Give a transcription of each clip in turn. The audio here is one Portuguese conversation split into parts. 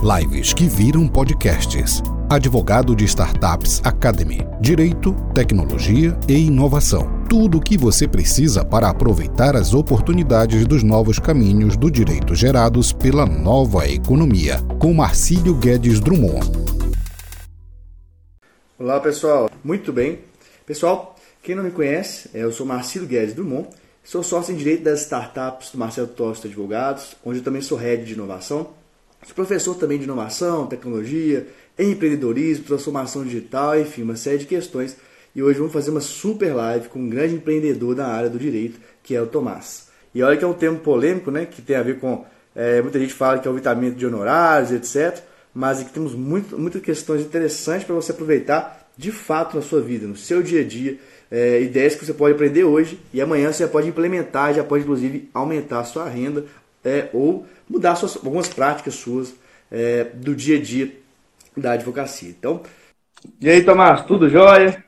Lives que viram podcasts. Advogado de Startups Academy. Direito, tecnologia e inovação. Tudo o que você precisa para aproveitar as oportunidades dos novos caminhos do direito gerados pela nova economia. Com Marcílio Guedes Drummond. Olá pessoal, muito bem. Pessoal, quem não me conhece, eu sou Marcílio Guedes Drummond, sou sócio em direito das startups do Marcelo Tosta Advogados, onde eu também sou head de inovação Sou professor também de inovação, tecnologia, empreendedorismo, transformação digital, enfim, uma série de questões. E hoje vamos fazer uma super live com um grande empreendedor da área do direito, que é o Tomás. E olha que é um tema polêmico, né? Que tem a ver com. É, muita gente fala que é o vitamento de honorários, etc. Mas aqui temos muito, muitas questões interessantes para você aproveitar de fato na sua vida, no seu dia a dia. É, ideias que você pode aprender hoje e amanhã você pode implementar, já pode inclusive aumentar a sua renda é, ou mudar suas, algumas práticas suas é, do dia a dia da advocacia. Então, e aí, Tomás, tudo jóia?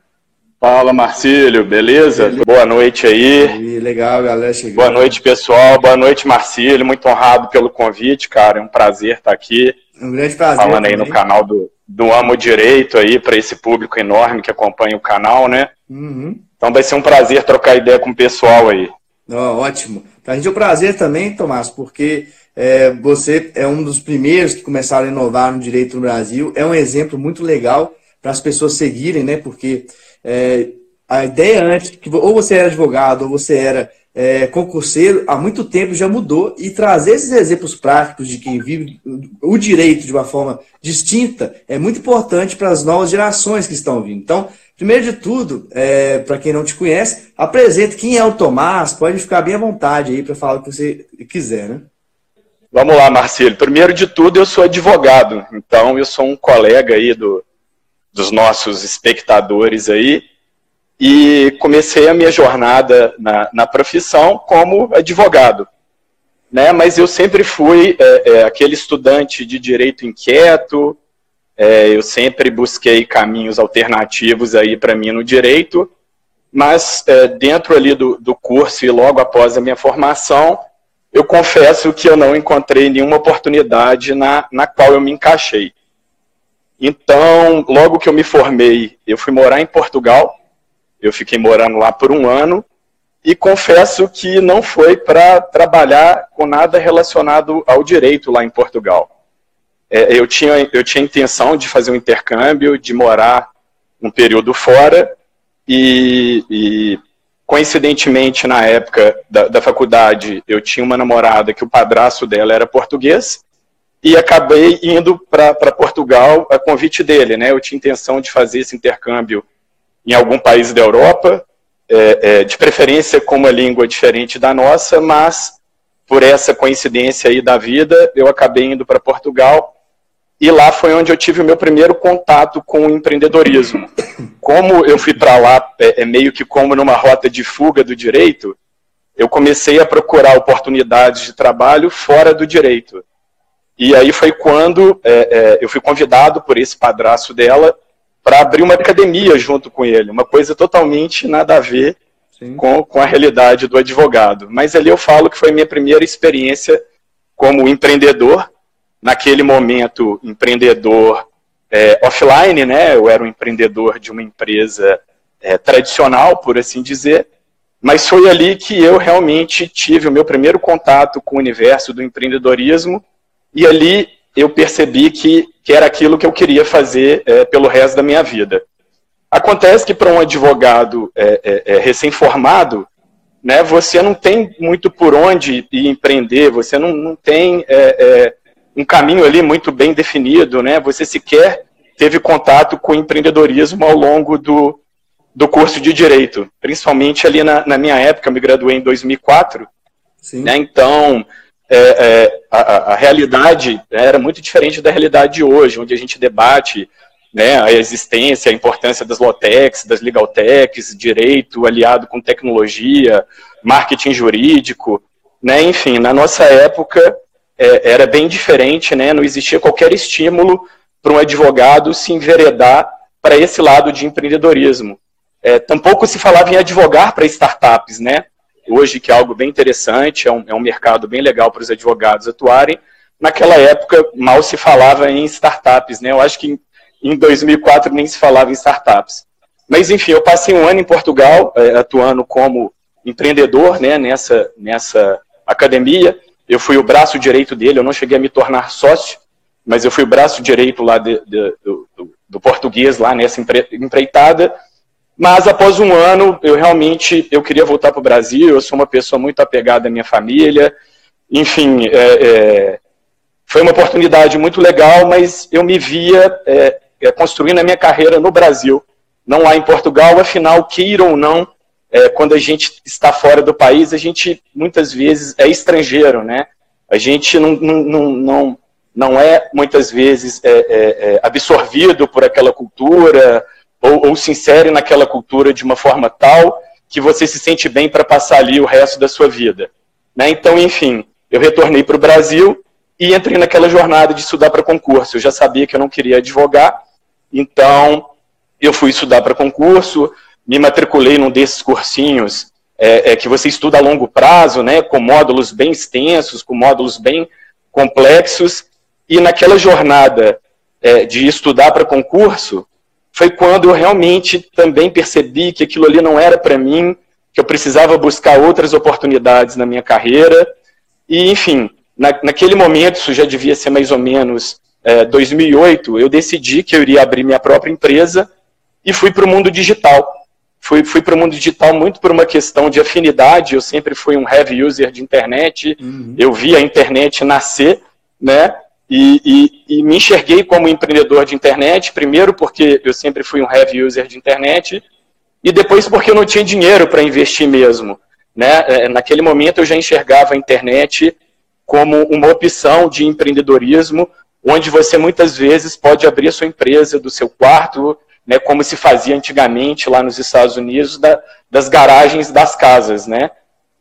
Fala, Marcílio, beleza? beleza? Boa noite aí. E legal, galera. Chegando. Boa noite, pessoal. Boa noite, Marcílio. Muito honrado pelo convite, cara. É um prazer estar aqui. Um grande prazer. Falando também. aí no canal do, do Amo Direito aí, para esse público enorme que acompanha o canal, né? Uhum. Então vai ser um prazer trocar ideia com o pessoal aí. Oh, ótimo. Para a gente é um prazer também, Tomás, porque é, você é um dos primeiros que começaram a inovar no direito no Brasil. É um exemplo muito legal para as pessoas seguirem, né? Porque é, a ideia antes, que ou você era advogado ou você era é, concurseiro, há muito tempo já mudou. E trazer esses exemplos práticos de quem vive o direito de uma forma distinta é muito importante para as novas gerações que estão vindo. Então, primeiro de tudo, é, para quem não te conhece, apresente quem é o Tomás, pode ficar bem à vontade aí para falar o que você quiser, né? Vamos lá, Marcelo. Primeiro de tudo, eu sou advogado, então eu sou um colega aí do, dos nossos espectadores aí e comecei a minha jornada na, na profissão como advogado. Né? Mas eu sempre fui é, é, aquele estudante de direito inquieto, é, eu sempre busquei caminhos alternativos aí para mim no direito, mas é, dentro ali do, do curso e logo após a minha formação, eu confesso que eu não encontrei nenhuma oportunidade na, na qual eu me encaixei. Então, logo que eu me formei, eu fui morar em Portugal. Eu fiquei morando lá por um ano e confesso que não foi para trabalhar com nada relacionado ao direito lá em Portugal. É, eu, tinha, eu tinha intenção de fazer um intercâmbio, de morar um período fora e, e Coincidentemente, na época da, da faculdade, eu tinha uma namorada que o padrasto dela era português e acabei indo para Portugal a convite dele. Né? Eu tinha intenção de fazer esse intercâmbio em algum país da Europa, é, é, de preferência com uma língua diferente da nossa, mas por essa coincidência aí da vida, eu acabei indo para Portugal e lá foi onde eu tive o meu primeiro contato com o empreendedorismo. Como eu fui para lá é, é, meio que como numa rota de fuga do direito, eu comecei a procurar oportunidades de trabalho fora do direito. E aí foi quando é, é, eu fui convidado por esse padraço dela para abrir uma academia junto com ele, uma coisa totalmente nada a ver com, com a realidade do advogado. Mas ali eu falo que foi minha primeira experiência como empreendedor naquele momento, empreendedor é, offline, né? Eu era um empreendedor de uma empresa é, tradicional, por assim dizer, mas foi ali que eu realmente tive o meu primeiro contato com o universo do empreendedorismo e ali eu percebi que, que era aquilo que eu queria fazer é, pelo resto da minha vida. Acontece que para um advogado é, é, é, recém-formado, né, você não tem muito por onde ir empreender, você não, não tem um caminho ali muito bem definido, né? Você sequer teve contato com o empreendedorismo ao longo do, do curso de Direito, principalmente ali na, na minha época, eu me graduei em 2004, Sim. Né? então é, é, a, a, realidade era muito diferente da realidade de hoje, onde a gente debate né, a existência, a importância das Lotecs, das Legaltechs, direito aliado com tecnologia, marketing jurídico, né, enfim, na nossa época é, era bem diferente, né? não existia qualquer estímulo para um advogado se enveredar para esse lado de empreendedorismo. É, tampouco se falava em advogar para startups, né? Hoje, que é algo bem interessante, é um, é um mercado bem legal para os advogados atuarem, naquela época mal se falava em startups, né? Eu acho que em 2004 nem se falava em startups. Mas enfim, eu passei um ano em Portugal é, atuando como empreendedor, né? Nessa nessa academia, eu fui o braço direito dele. Eu não cheguei a me tornar sócio, mas eu fui o braço direito lá de, de, do, do, português lá nessa empre, empreitada. Mas após um ano, eu realmente eu queria voltar para o Brasil. Eu sou uma pessoa muito apegada à minha família. Enfim, é, é, foi uma oportunidade muito legal, mas eu me via é, é, construindo a minha carreira no Brasil, não lá em Portugal. Afinal, queira ou não, é, quando a gente está fora do país, a gente muitas vezes é estrangeiro, né? A gente não, não, não, não é muitas vezes é, é, é, absorvido por aquela cultura ou, ou se insere naquela cultura de uma forma tal que você se sente bem para passar ali o resto da sua vida. Né? Então, enfim, eu retornei para o Brasil e entrei naquela jornada de estudar para concurso. Eu já sabia que eu não queria advogar, então eu fui estudar para concurso, me matriculei num desses cursinhos é, é, que você estuda a longo prazo, né, com módulos bem extensos, com módulos bem complexos, e naquela jornada é, de estudar para concurso, foi quando eu realmente também percebi que aquilo ali não era para mim, que eu precisava buscar outras oportunidades na minha carreira, e enfim, na, naquele momento, isso já devia ser mais ou menos é, 2008, eu decidi que eu iria abrir minha própria empresa e fui para o mundo digital. Fui, fui para o mundo digital muito por uma questão de afinidade, eu sempre fui um heavy user de internet, uhum. eu vi a internet nascer, né? E, e, e, me enxerguei como empreendedor de internet, primeiro porque eu sempre fui um heavy user de internet, e depois porque eu não tinha dinheiro para investir mesmo. Né? É, naquele momento eu já enxergava a internet como uma opção de empreendedorismo, onde você muitas vezes pode abrir a sua empresa do seu quarto, né, como se fazia antigamente lá nos Estados Unidos, da, das garagens das casas. Né?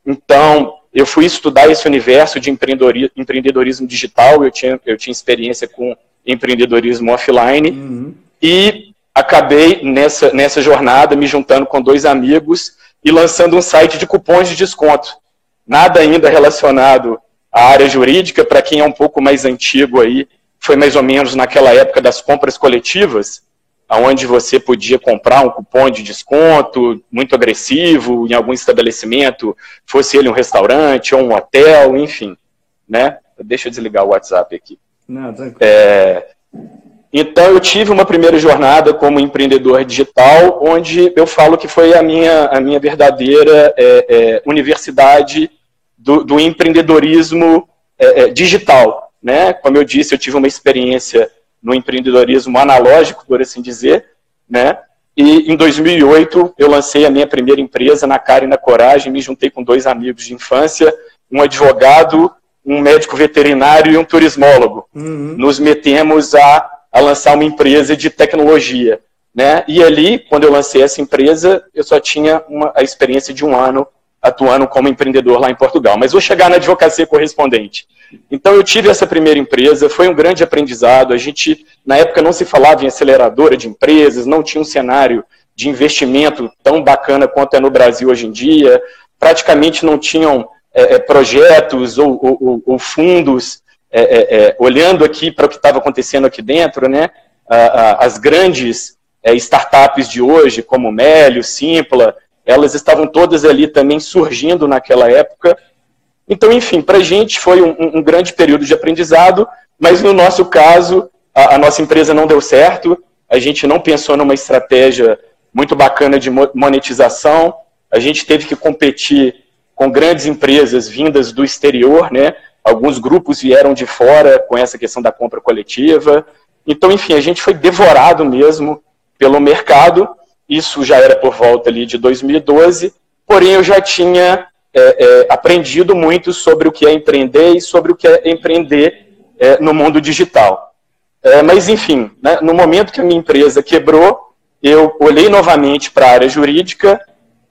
Então, eu fui estudar esse universo de empreendedorismo digital, eu tinha, eu tinha experiência com empreendedorismo offline, uhum. e acabei nessa, nessa jornada me juntando com dois amigos e lançando um site de cupons de desconto. Nada ainda relacionado a área jurídica, para quem é um pouco mais antigo aí, foi mais ou menos naquela época das compras coletivas, onde você podia comprar um cupom de desconto muito agressivo em algum estabelecimento, fosse ele um restaurante ou um hotel, enfim. Né? Deixa eu desligar o WhatsApp aqui. Não, é, então eu tive uma primeira jornada como empreendedor digital, onde eu falo que foi a minha, a minha verdadeira é, é, universidade do, do empreendedorismo é, é, digital. Né? Como eu disse, eu tive uma experiência no empreendedorismo analógico, por assim dizer, né? E em 2008 eu lancei a minha primeira empresa na cara e na coragem, me juntei com dois amigos de infância, um advogado, um médico veterinário e um turismólogo. Uhum. Nos metemos a, a lançar uma empresa de tecnologia. Né? E ali, quando eu lancei essa empresa, eu só tinha uma, a experiência de um ano atuando como empreendedor lá em Portugal. Mas vou chegar na advocacia correspondente. Então eu tive essa primeira empresa, foi um grande aprendizado. A gente, na época, não se falava em aceleradora de empresas, não tinha um cenário de investimento tão bacana quanto é no Brasil hoje em dia. Praticamente não tinham é, é projetos ou, ou, ou fundos é, é, é olhando aqui para o que estava acontecendo aqui dentro, né? As grandes é, startups de hoje, como Mélio, Simpla, elas estavam todas ali também surgindo naquela época. Então, enfim, para a gente foi um, um, grande período de aprendizado, mas no nosso caso, a, a, nossa empresa não deu certo, a gente não pensou numa estratégia muito bacana de monetização, a gente teve que competir com grandes empresas vindas do exterior, né? Alguns grupos vieram de fora com essa questão da compra coletiva. Então, enfim, a gente foi devorado mesmo pelo mercado isso já era por volta ali de 2012, porém eu já tinha é, é, aprendido muito sobre o que é empreender e sobre o que é empreender é, no mundo digital. É, mas, enfim, né, no momento que a minha empresa quebrou, eu olhei novamente para a área jurídica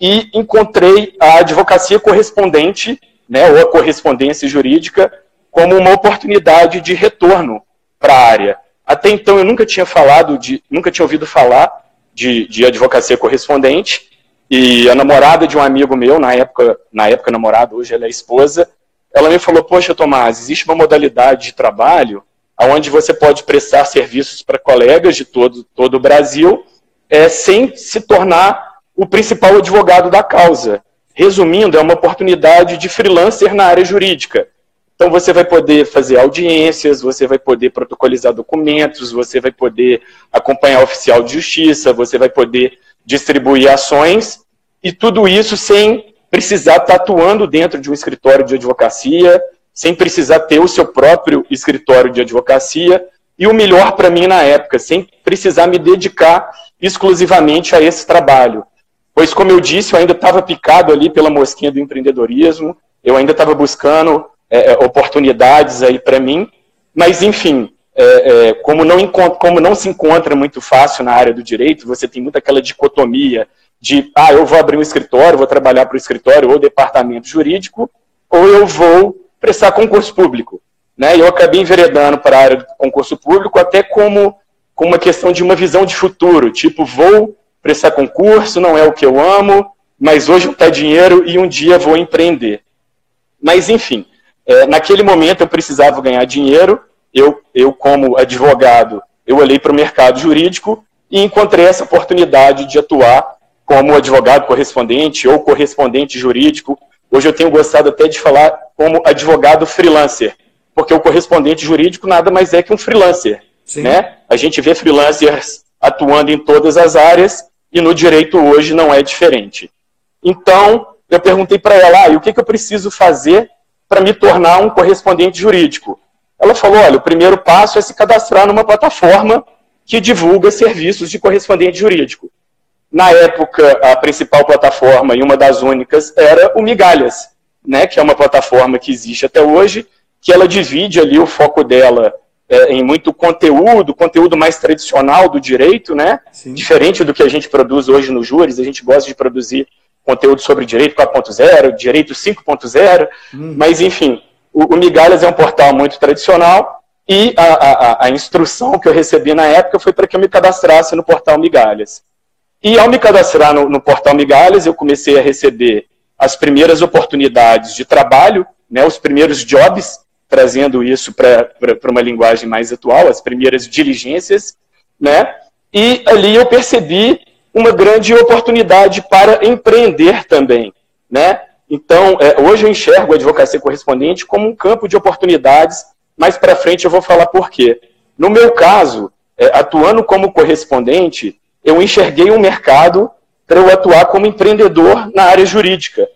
e encontrei a advocacia correspondente, né, ou a correspondência jurídica, como uma oportunidade de retorno para a área. Até então eu nunca tinha falado de, nunca tinha ouvido falar de, de advocacia correspondente, e a namorada de um amigo meu, na época, na época namorada, hoje ela é esposa, ela me falou: Poxa, Tomás, existe uma modalidade de trabalho onde você pode prestar serviços para colegas de todo, todo o Brasil é, sem se tornar o principal advogado da causa. Resumindo, é uma oportunidade de freelancer na área jurídica. Então você vai poder fazer audiências, você vai poder protocolizar documentos, você vai poder acompanhar oficial de justiça, você vai poder distribuir ações e tudo isso sem precisar estar atuando dentro de um escritório de advocacia, sem precisar ter o seu próprio escritório de advocacia e o melhor para mim na época, sem precisar me dedicar exclusivamente a esse trabalho. Pois, como eu disse, eu ainda estava picado ali pela mosquinha do empreendedorismo, eu ainda estava buscando é, é, oportunidades aí para mim, mas enfim, é, é, como, não como não se encontra muito fácil na área do direito, você tem muito aquela dicotomia de, ah, eu vou abrir um escritório, vou trabalhar para o escritório ou departamento jurídico, ou eu vou prestar concurso público. Né? Eu acabei enveredando para a área do concurso público até como, como uma questão de uma visão de futuro, tipo, vou prestar concurso, não é o que eu amo, mas hoje está dinheiro e um dia vou empreender. Mas, enfim, é, naquele momento eu precisava ganhar dinheiro, eu, eu como advogado, eu olhei para o mercado jurídico e encontrei essa oportunidade de atuar como advogado correspondente ou correspondente jurídico. Hoje eu tenho gostado até de falar como advogado freelancer, porque o correspondente jurídico nada mais é que um freelancer. Né? A gente vê freelancers atuando em todas as áreas e no direito hoje não é diferente. Então, eu perguntei para ela, ah, e o que, que eu preciso fazer para me tornar um correspondente jurídico? Ela falou: olha, o primeiro passo é se cadastrar numa plataforma que divulga serviços de correspondente jurídico. Na época, a principal plataforma e uma das únicas era o Migalhas, né, que é uma plataforma que existe até hoje, que ela divide ali o foco dela é, em muito conteúdo, conteúdo mais tradicional do direito, né, diferente do que a gente produz hoje no Júris, a gente gosta de produzir conteúdo sobre direito 4.0, direito 5.0, hum. mas enfim, o, o, Migalhas é um portal muito tradicional e a, a, a instrução que eu recebi na época foi para que eu me cadastrasse no portal Migalhas. E ao me cadastrar no, no portal Migalhas, eu comecei a receber as primeiras oportunidades de trabalho, né, os primeiros jobs, trazendo isso para uma linguagem mais atual, as primeiras diligências, né, e ali eu percebi uma grande oportunidade para empreender também, né? Então, é, hoje eu enxergo a advocacia correspondente como um campo de oportunidades, mais para frente eu vou falar por quê. No meu caso, é, atuando como correspondente, eu enxerguei um mercado para eu atuar como empreendedor na área jurídica.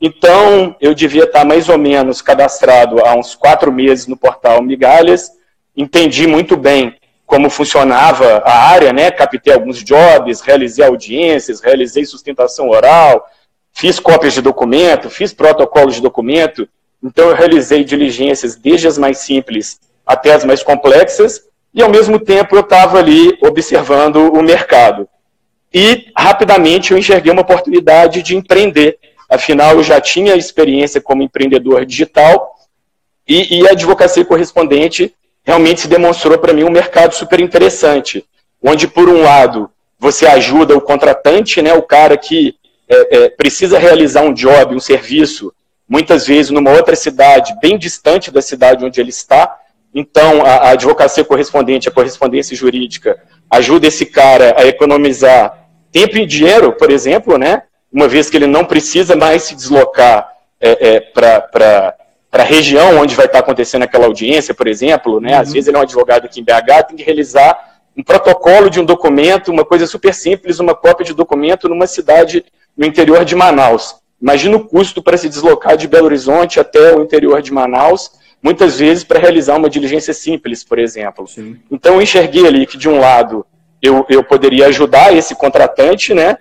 Então, eu devia estar mais ou menos cadastrado há uns quatro meses no portal Migalhas, entendi muito bem como funcionava a área, né? Captei alguns jobs, realizei audiências, realizei sustentação oral, fiz cópias de documento, fiz protocolos de documento. Então, eu realizei diligências desde as mais simples até as mais complexas, e ao mesmo tempo eu estava ali observando o mercado. E rapidamente eu enxerguei uma oportunidade de empreender. Afinal, eu já tinha experiência como empreendedor digital e, e a advocacia correspondente realmente se demonstrou para mim um mercado super interessante, onde, por um lado, você ajuda o contratante, né, o cara que é, é, precisa realizar um job, um serviço, muitas vezes numa outra cidade, bem distante da cidade onde ele está. Então, a, a advocacia correspondente, a correspondência jurídica, ajuda esse cara a economizar tempo e dinheiro, por exemplo, né, uma vez que ele não precisa mais se deslocar é, é para para a região onde vai estar acontecendo aquela audiência, por exemplo, né? Uhum. Às vezes ele é um advogado aqui em BH, tem que realizar um protocolo de um documento, uma coisa super simples, uma cópia de documento numa cidade no interior de Manaus. Imagina o custo para se deslocar de Belo Horizonte até o interior de Manaus, muitas vezes para realizar uma diligência simples, por exemplo. Sim. Então eu enxerguei ali que, de um lado, eu, eu poderia ajudar esse contratante, né?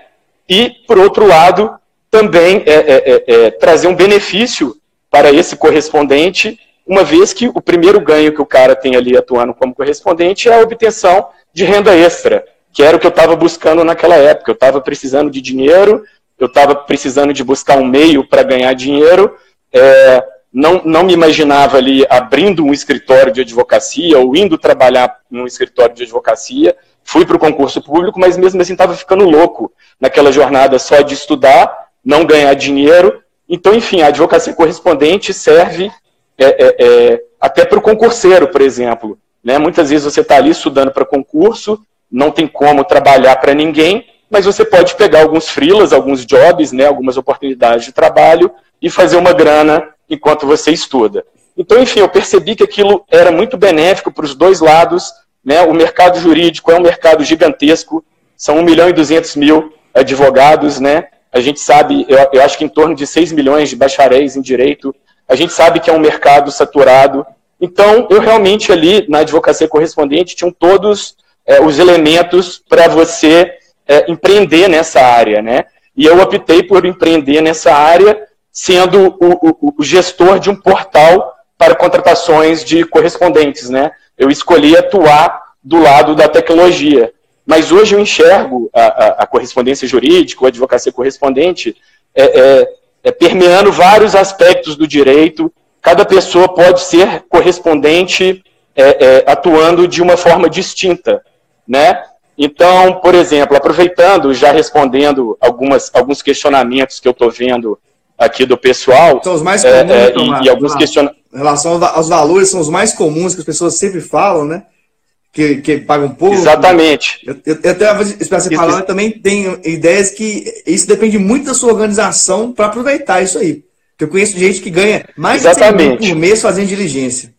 E, por outro lado, também é, é, é, é trazer um benefício para esse correspondente, uma vez que o primeiro ganho que o cara tem ali atuando como correspondente é a obtenção de renda extra, que era o que eu estava buscando naquela época. Eu estava precisando de dinheiro, eu estava precisando de buscar um meio para ganhar dinheiro, é, não, não me imaginava ali abrindo um escritório de advocacia ou indo trabalhar num escritório de advocacia. Fui para o concurso público, mas mesmo assim estava ficando louco naquela jornada só de estudar, não ganhar dinheiro Então, enfim, a advocacia correspondente serve é, é, é, até para o concurseiro, por exemplo. Né? Muitas vezes você está ali estudando para concurso, não tem como trabalhar para ninguém, mas você pode pegar alguns freelas, alguns jobs, né, algumas oportunidades de trabalho e fazer uma grana enquanto você estuda. Então, enfim, eu percebi que aquilo era muito benéfico para os dois lados. Né? O mercado jurídico é um mercado gigantesco, são 1 milhão e 200 mil advogados, né? A gente sabe, eu, eu acho que em torno de 6 milhões de bacharéis em direito. A gente sabe que é um mercado saturado. Então, eu realmente ali, na advocacia correspondente, tinham todos é, os elementos para você é, empreender nessa área, né? E eu optei por empreender nessa área, sendo o, o, o gestor de um portal para contratações de correspondentes, né? Eu escolhi atuar do lado da tecnologia. Mas hoje eu enxergo a, a, a correspondência jurídica, a advocacia correspondente, é, é, é, permeando vários aspectos do direito. Cada pessoa pode ser correspondente é, é, atuando de uma forma distinta, né? Então, por exemplo, aproveitando, já respondendo algumas, alguns questionamentos que eu estou vendo aqui do pessoal. São os mais é, comuns, é, Tomás, e, e, alguns questionamentos. Em relação aos valores, são os mais comuns que as pessoas sempre falam, né? Que, que pagam pouco. Exatamente. Eu, eu, eu até esperar você falar, eu também tenho ideias que isso depende muito da sua organização para aproveitar isso aí. Eu conheço gente que ganha mais Exatamente. de por mês fazendo diligência.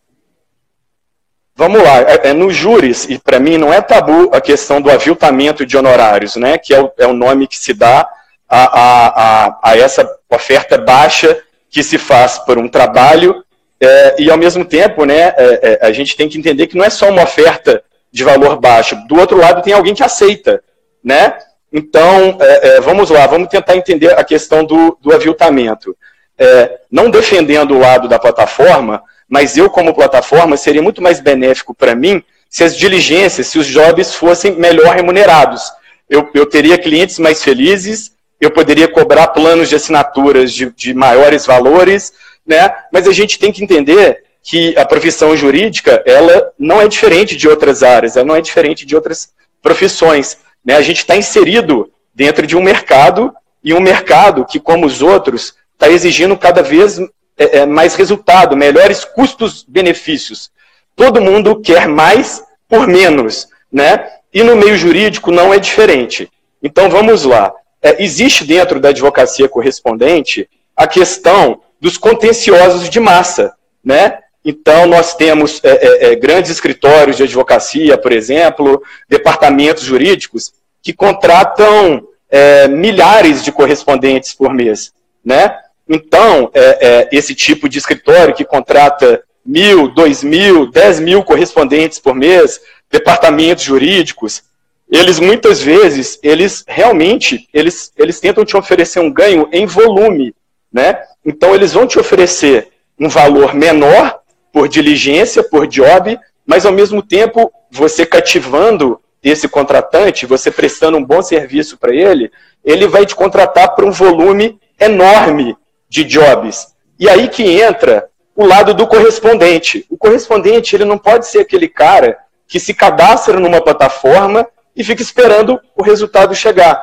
Vamos lá, é, é, no júris, e para mim não é tabu a questão do aviltamento de honorários, né, que é o, é o nome que se dá a, a, a, a, essa oferta baixa que se faz por um trabalho, é, e ao mesmo tempo, né, é, é, a gente tem que entender que não é só uma oferta de valor baixo, do outro lado tem alguém que aceita, né? Então, é, vamos lá, vamos tentar entender a questão do, do aviltamento. não defendendo o lado da plataforma, mas eu, como plataforma, seria muito mais benéfico para mim se as diligências, se os jobs fossem melhor remunerados. Eu, eu teria clientes mais felizes, eu poderia cobrar planos de assinaturas de, de maiores valores, né? mas a gente tem que entender que a profissão jurídica ela não é diferente de outras áreas, ela não é diferente de outras profissões. Né? A gente está inserido dentro de um mercado, e um mercado que, como os outros, está exigindo cada vez é, é, mais resultado, melhores custos-benefícios. Todo mundo quer mais por menos, né? E no meio jurídico não é diferente. Então vamos lá. É, existe dentro da advocacia correspondente a questão dos contenciosos de massa, né? Então, nós temos é, é, é grandes escritórios de advocacia, por exemplo, departamentos jurídicos, que contratam é, milhares de correspondentes por mês. Né? Então, é, é, esse tipo de escritório que contrata mil, dois mil, dez mil correspondentes por mês, departamentos jurídicos, eles muitas vezes, eles realmente, eles, eles tentam te oferecer um ganho em volume, né? Então, eles vão te oferecer um valor menor por diligência, por job, mas ao mesmo tempo, você cativando esse contratante, você prestando um bom serviço para ele, ele vai te contratar por um volume enorme de jobs. E aí que entra o lado do correspondente. O correspondente ele não pode ser aquele cara que se cadastra numa plataforma e fica esperando o resultado chegar.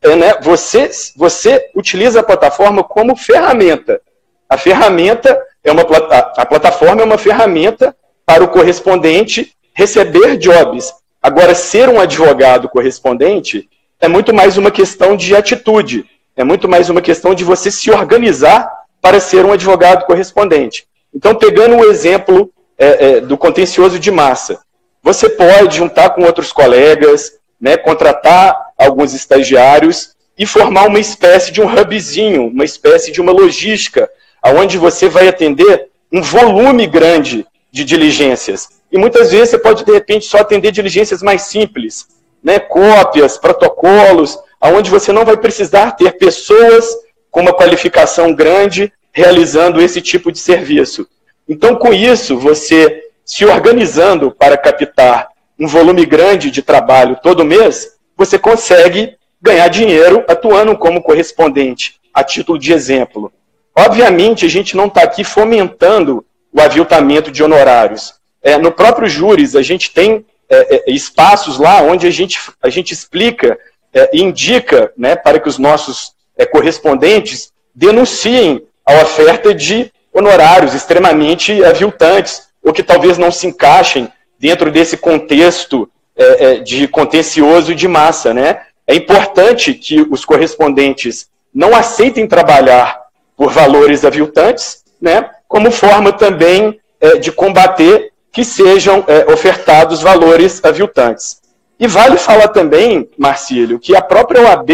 É, né? você, você utiliza a plataforma como ferramenta. A ferramenta é uma a plataforma é uma ferramenta para o correspondente receber jobs. Agora, ser um advogado correspondente é muito mais uma questão de atitude. É muito mais uma questão de você se organizar para ser um advogado correspondente. Então, pegando o exemplo é, é, do contencioso de massa, você pode juntar com outros colegas, né, contratar alguns estagiários e formar uma espécie de um hubzinho, uma espécie de uma logística, onde você vai atender um volume grande de diligências. E muitas vezes você pode, de repente, só atender diligências mais simples, né, cópias, protocolos, aonde você não vai precisar ter pessoas com uma qualificação grande realizando esse tipo de serviço. Então, com isso, você se organizando para captar um volume grande de trabalho todo mês, você consegue ganhar dinheiro atuando como correspondente, a título de exemplo. Obviamente, a gente não está aqui fomentando o aviltamento de honorários. É, no próprio Júris, a gente tem é, é, espaços lá onde a gente, a gente explica é, indica né, para que os nossos é, correspondentes denunciem a oferta de honorários extremamente aviltantes, ou que talvez não se encaixem dentro desse contexto é, é, de contencioso de massa. Né? É importante que os correspondentes não aceitem trabalhar por valores aviltantes, né? como forma também é, de combater que sejam é, ofertados valores aviltantes. E vale falar também, Marcílio, que a própria OAB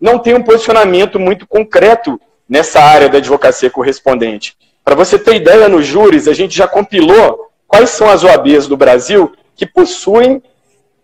não tem um posicionamento muito concreto nessa área da advocacia correspondente. Para você ter ideia, nos júris, a gente já compilou quais são as OABs do Brasil que possuem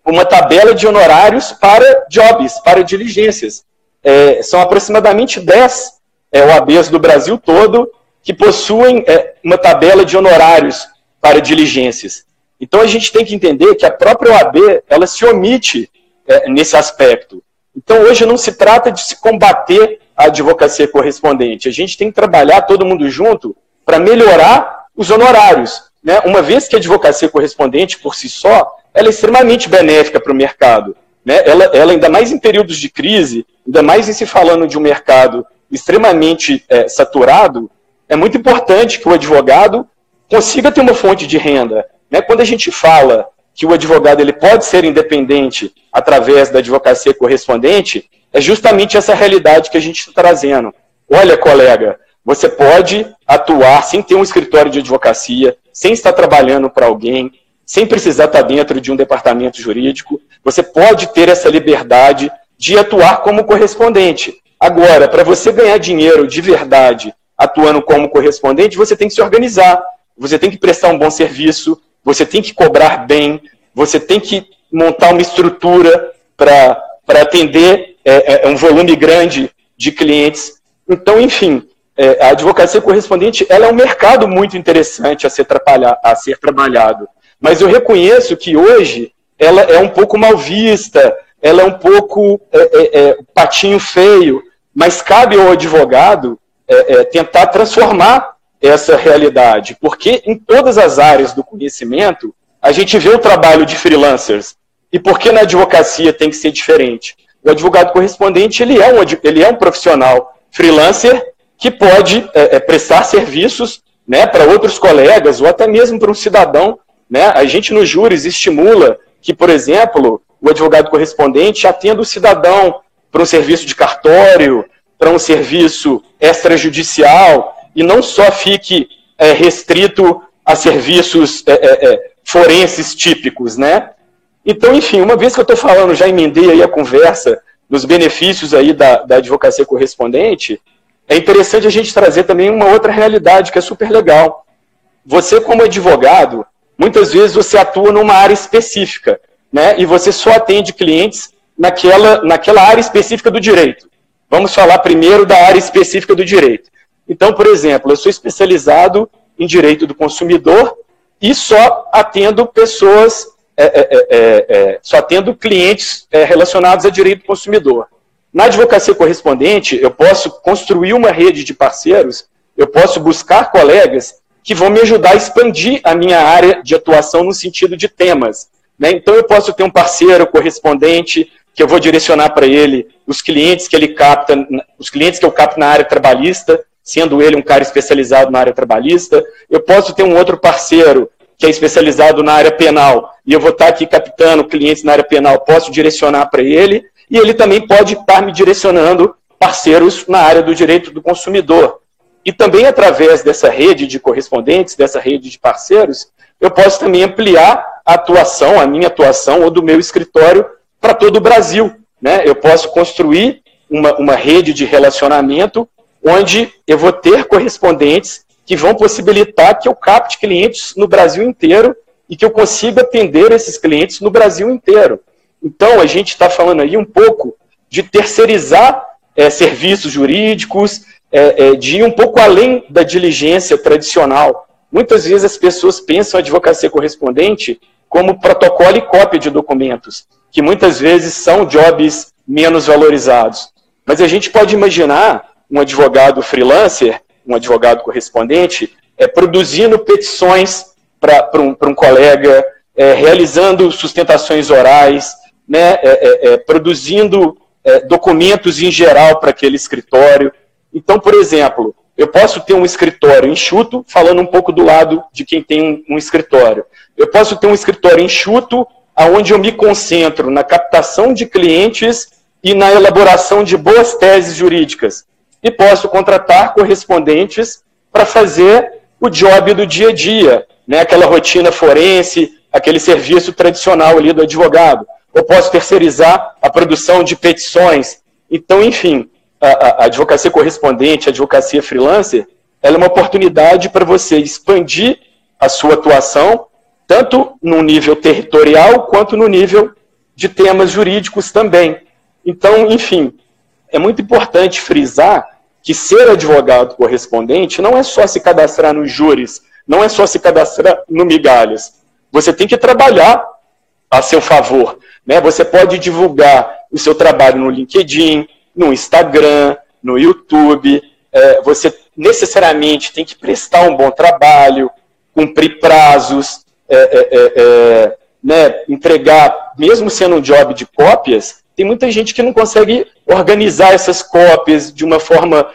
uma tabela de honorários para jobs, para diligências. É, são aproximadamente 10 é, OABs do Brasil todo que possuem é, uma tabela de honorários para diligências. Então a gente tem que entender que a própria OAB ela se omite é, nesse aspecto. Então hoje não se trata de se combater a advocacia correspondente. A gente tem que trabalhar todo mundo junto para melhorar os honorários. Né? Uma vez que a advocacia correspondente por si só, ela é extremamente benéfica para o mercado. Né? Ela, ela, ainda mais em períodos de crise, ainda mais em se falando de um mercado extremamente é, saturado, é muito importante que o advogado consiga ter uma fonte de renda. Né? Quando a gente fala que o advogado ele pode ser independente através da advocacia correspondente, é justamente essa realidade que a gente está trazendo. Olha, colega, você pode atuar sem ter um escritório de advocacia, sem estar trabalhando para alguém, sem precisar estar dentro de um departamento jurídico. Você pode ter essa liberdade de atuar como correspondente. Agora, para você ganhar dinheiro de verdade atuando como correspondente, você tem que se organizar, você tem que prestar um bom serviço, você tem que cobrar bem, você tem que montar uma estrutura para atender é, é, um volume grande de clientes. Então, enfim, é, a advocacia correspondente ela é um mercado muito interessante a ser, a ser trabalhado. Mas eu reconheço que hoje ela é um pouco mal vista, ela é um pouco é, é, é patinho feio, mas cabe ao advogado tentar transformar essa realidade, porque em todas as áreas do conhecimento a gente vê o trabalho de freelancers. E por que na advocacia tem que ser diferente? O advogado correspondente ele é um, ele é um profissional freelancer que pode é, é, prestar serviços né, para outros colegas ou até mesmo para um cidadão. Né? A gente nos júris estimula que, por exemplo, o advogado correspondente atenda o cidadão para um serviço de cartório, para um serviço extrajudicial, e não só fique é, restrito a serviços é, é, é, forenses típicos, né? Então, enfim, uma vez que eu estou falando, já emendei aí a conversa dos benefícios aí da, da advocacia correspondente, é interessante a gente trazer também uma outra realidade que é super legal. Você, como advogado, muitas vezes você atua numa área específica, né? E você só atende clientes naquela, naquela área específica do direito. Vamos falar primeiro da área específica do direito. Então, por exemplo, eu sou especializado em direito do consumidor e só atendo pessoas, é, é, é, é, é só atendo clientes é, relacionados a direito do consumidor. Na advocacia correspondente, eu posso construir uma rede de parceiros, eu posso buscar colegas que vão me ajudar a expandir a minha área de atuação no sentido de temas. Né? Então, eu posso ter um parceiro correspondente que eu vou direcionar para ele os clientes que ele capta, os clientes que eu capto na área trabalhista, sendo ele um cara especializado na área trabalhista. Eu posso ter um outro parceiro que é especializado na área penal e eu vou estar aqui captando clientes na área penal, posso direcionar para ele e ele também pode estar me direcionando parceiros na área do direito do consumidor. E também através dessa rede de correspondentes, dessa rede de parceiros, eu posso também ampliar a atuação, a minha atuação ou do meu escritório para todo o Brasil. Né? Eu posso construir uma, uma rede de relacionamento onde eu vou ter correspondentes que vão possibilitar que eu capte clientes no Brasil inteiro e que eu consiga atender esses clientes no Brasil inteiro. Então, a gente está falando aí um pouco de terceirizar é, serviços jurídicos, é, é, de ir um pouco além da diligência tradicional. Muitas vezes as pessoas pensam a advocacia correspondente como protocolo e cópia de documentos, que muitas vezes são jobs menos valorizados. Mas a gente pode imaginar um advogado freelancer, um advogado correspondente, é, produzindo petições para um, um colega, é, realizando sustentações orais, né, é, é, é produzindo é, documentos em geral para aquele escritório. Então, por exemplo, Eu posso ter um escritório enxuto, falando um pouco do lado de quem tem um, escritório. Eu posso ter um escritório enxuto, aonde eu me concentro na captação de clientes e na elaboração de boas teses jurídicas. E posso contratar correspondentes para fazer o job do dia a dia, né? aquela rotina forense, aquele serviço tradicional ali do advogado. Ou posso terceirizar a produção de petições. Então, enfim, a, a advocacia correspondente, a advocacia freelancer, ela é uma oportunidade para você expandir a sua atuação, tanto no nível territorial quanto no nível de temas jurídicos também. Então, enfim, é muito importante frisar que ser advogado correspondente não é só se cadastrar nos júris, não é só se cadastrar no migalhas. Você tem que trabalhar a seu favor. Né? Você pode divulgar o seu trabalho no LinkedIn, no Instagram, no YouTube. É, você necessariamente tem que prestar um bom trabalho, cumprir prazos, é, é, é, é né, entregar, mesmo sendo um job de cópias, tem muita gente que não consegue organizar essas cópias de uma forma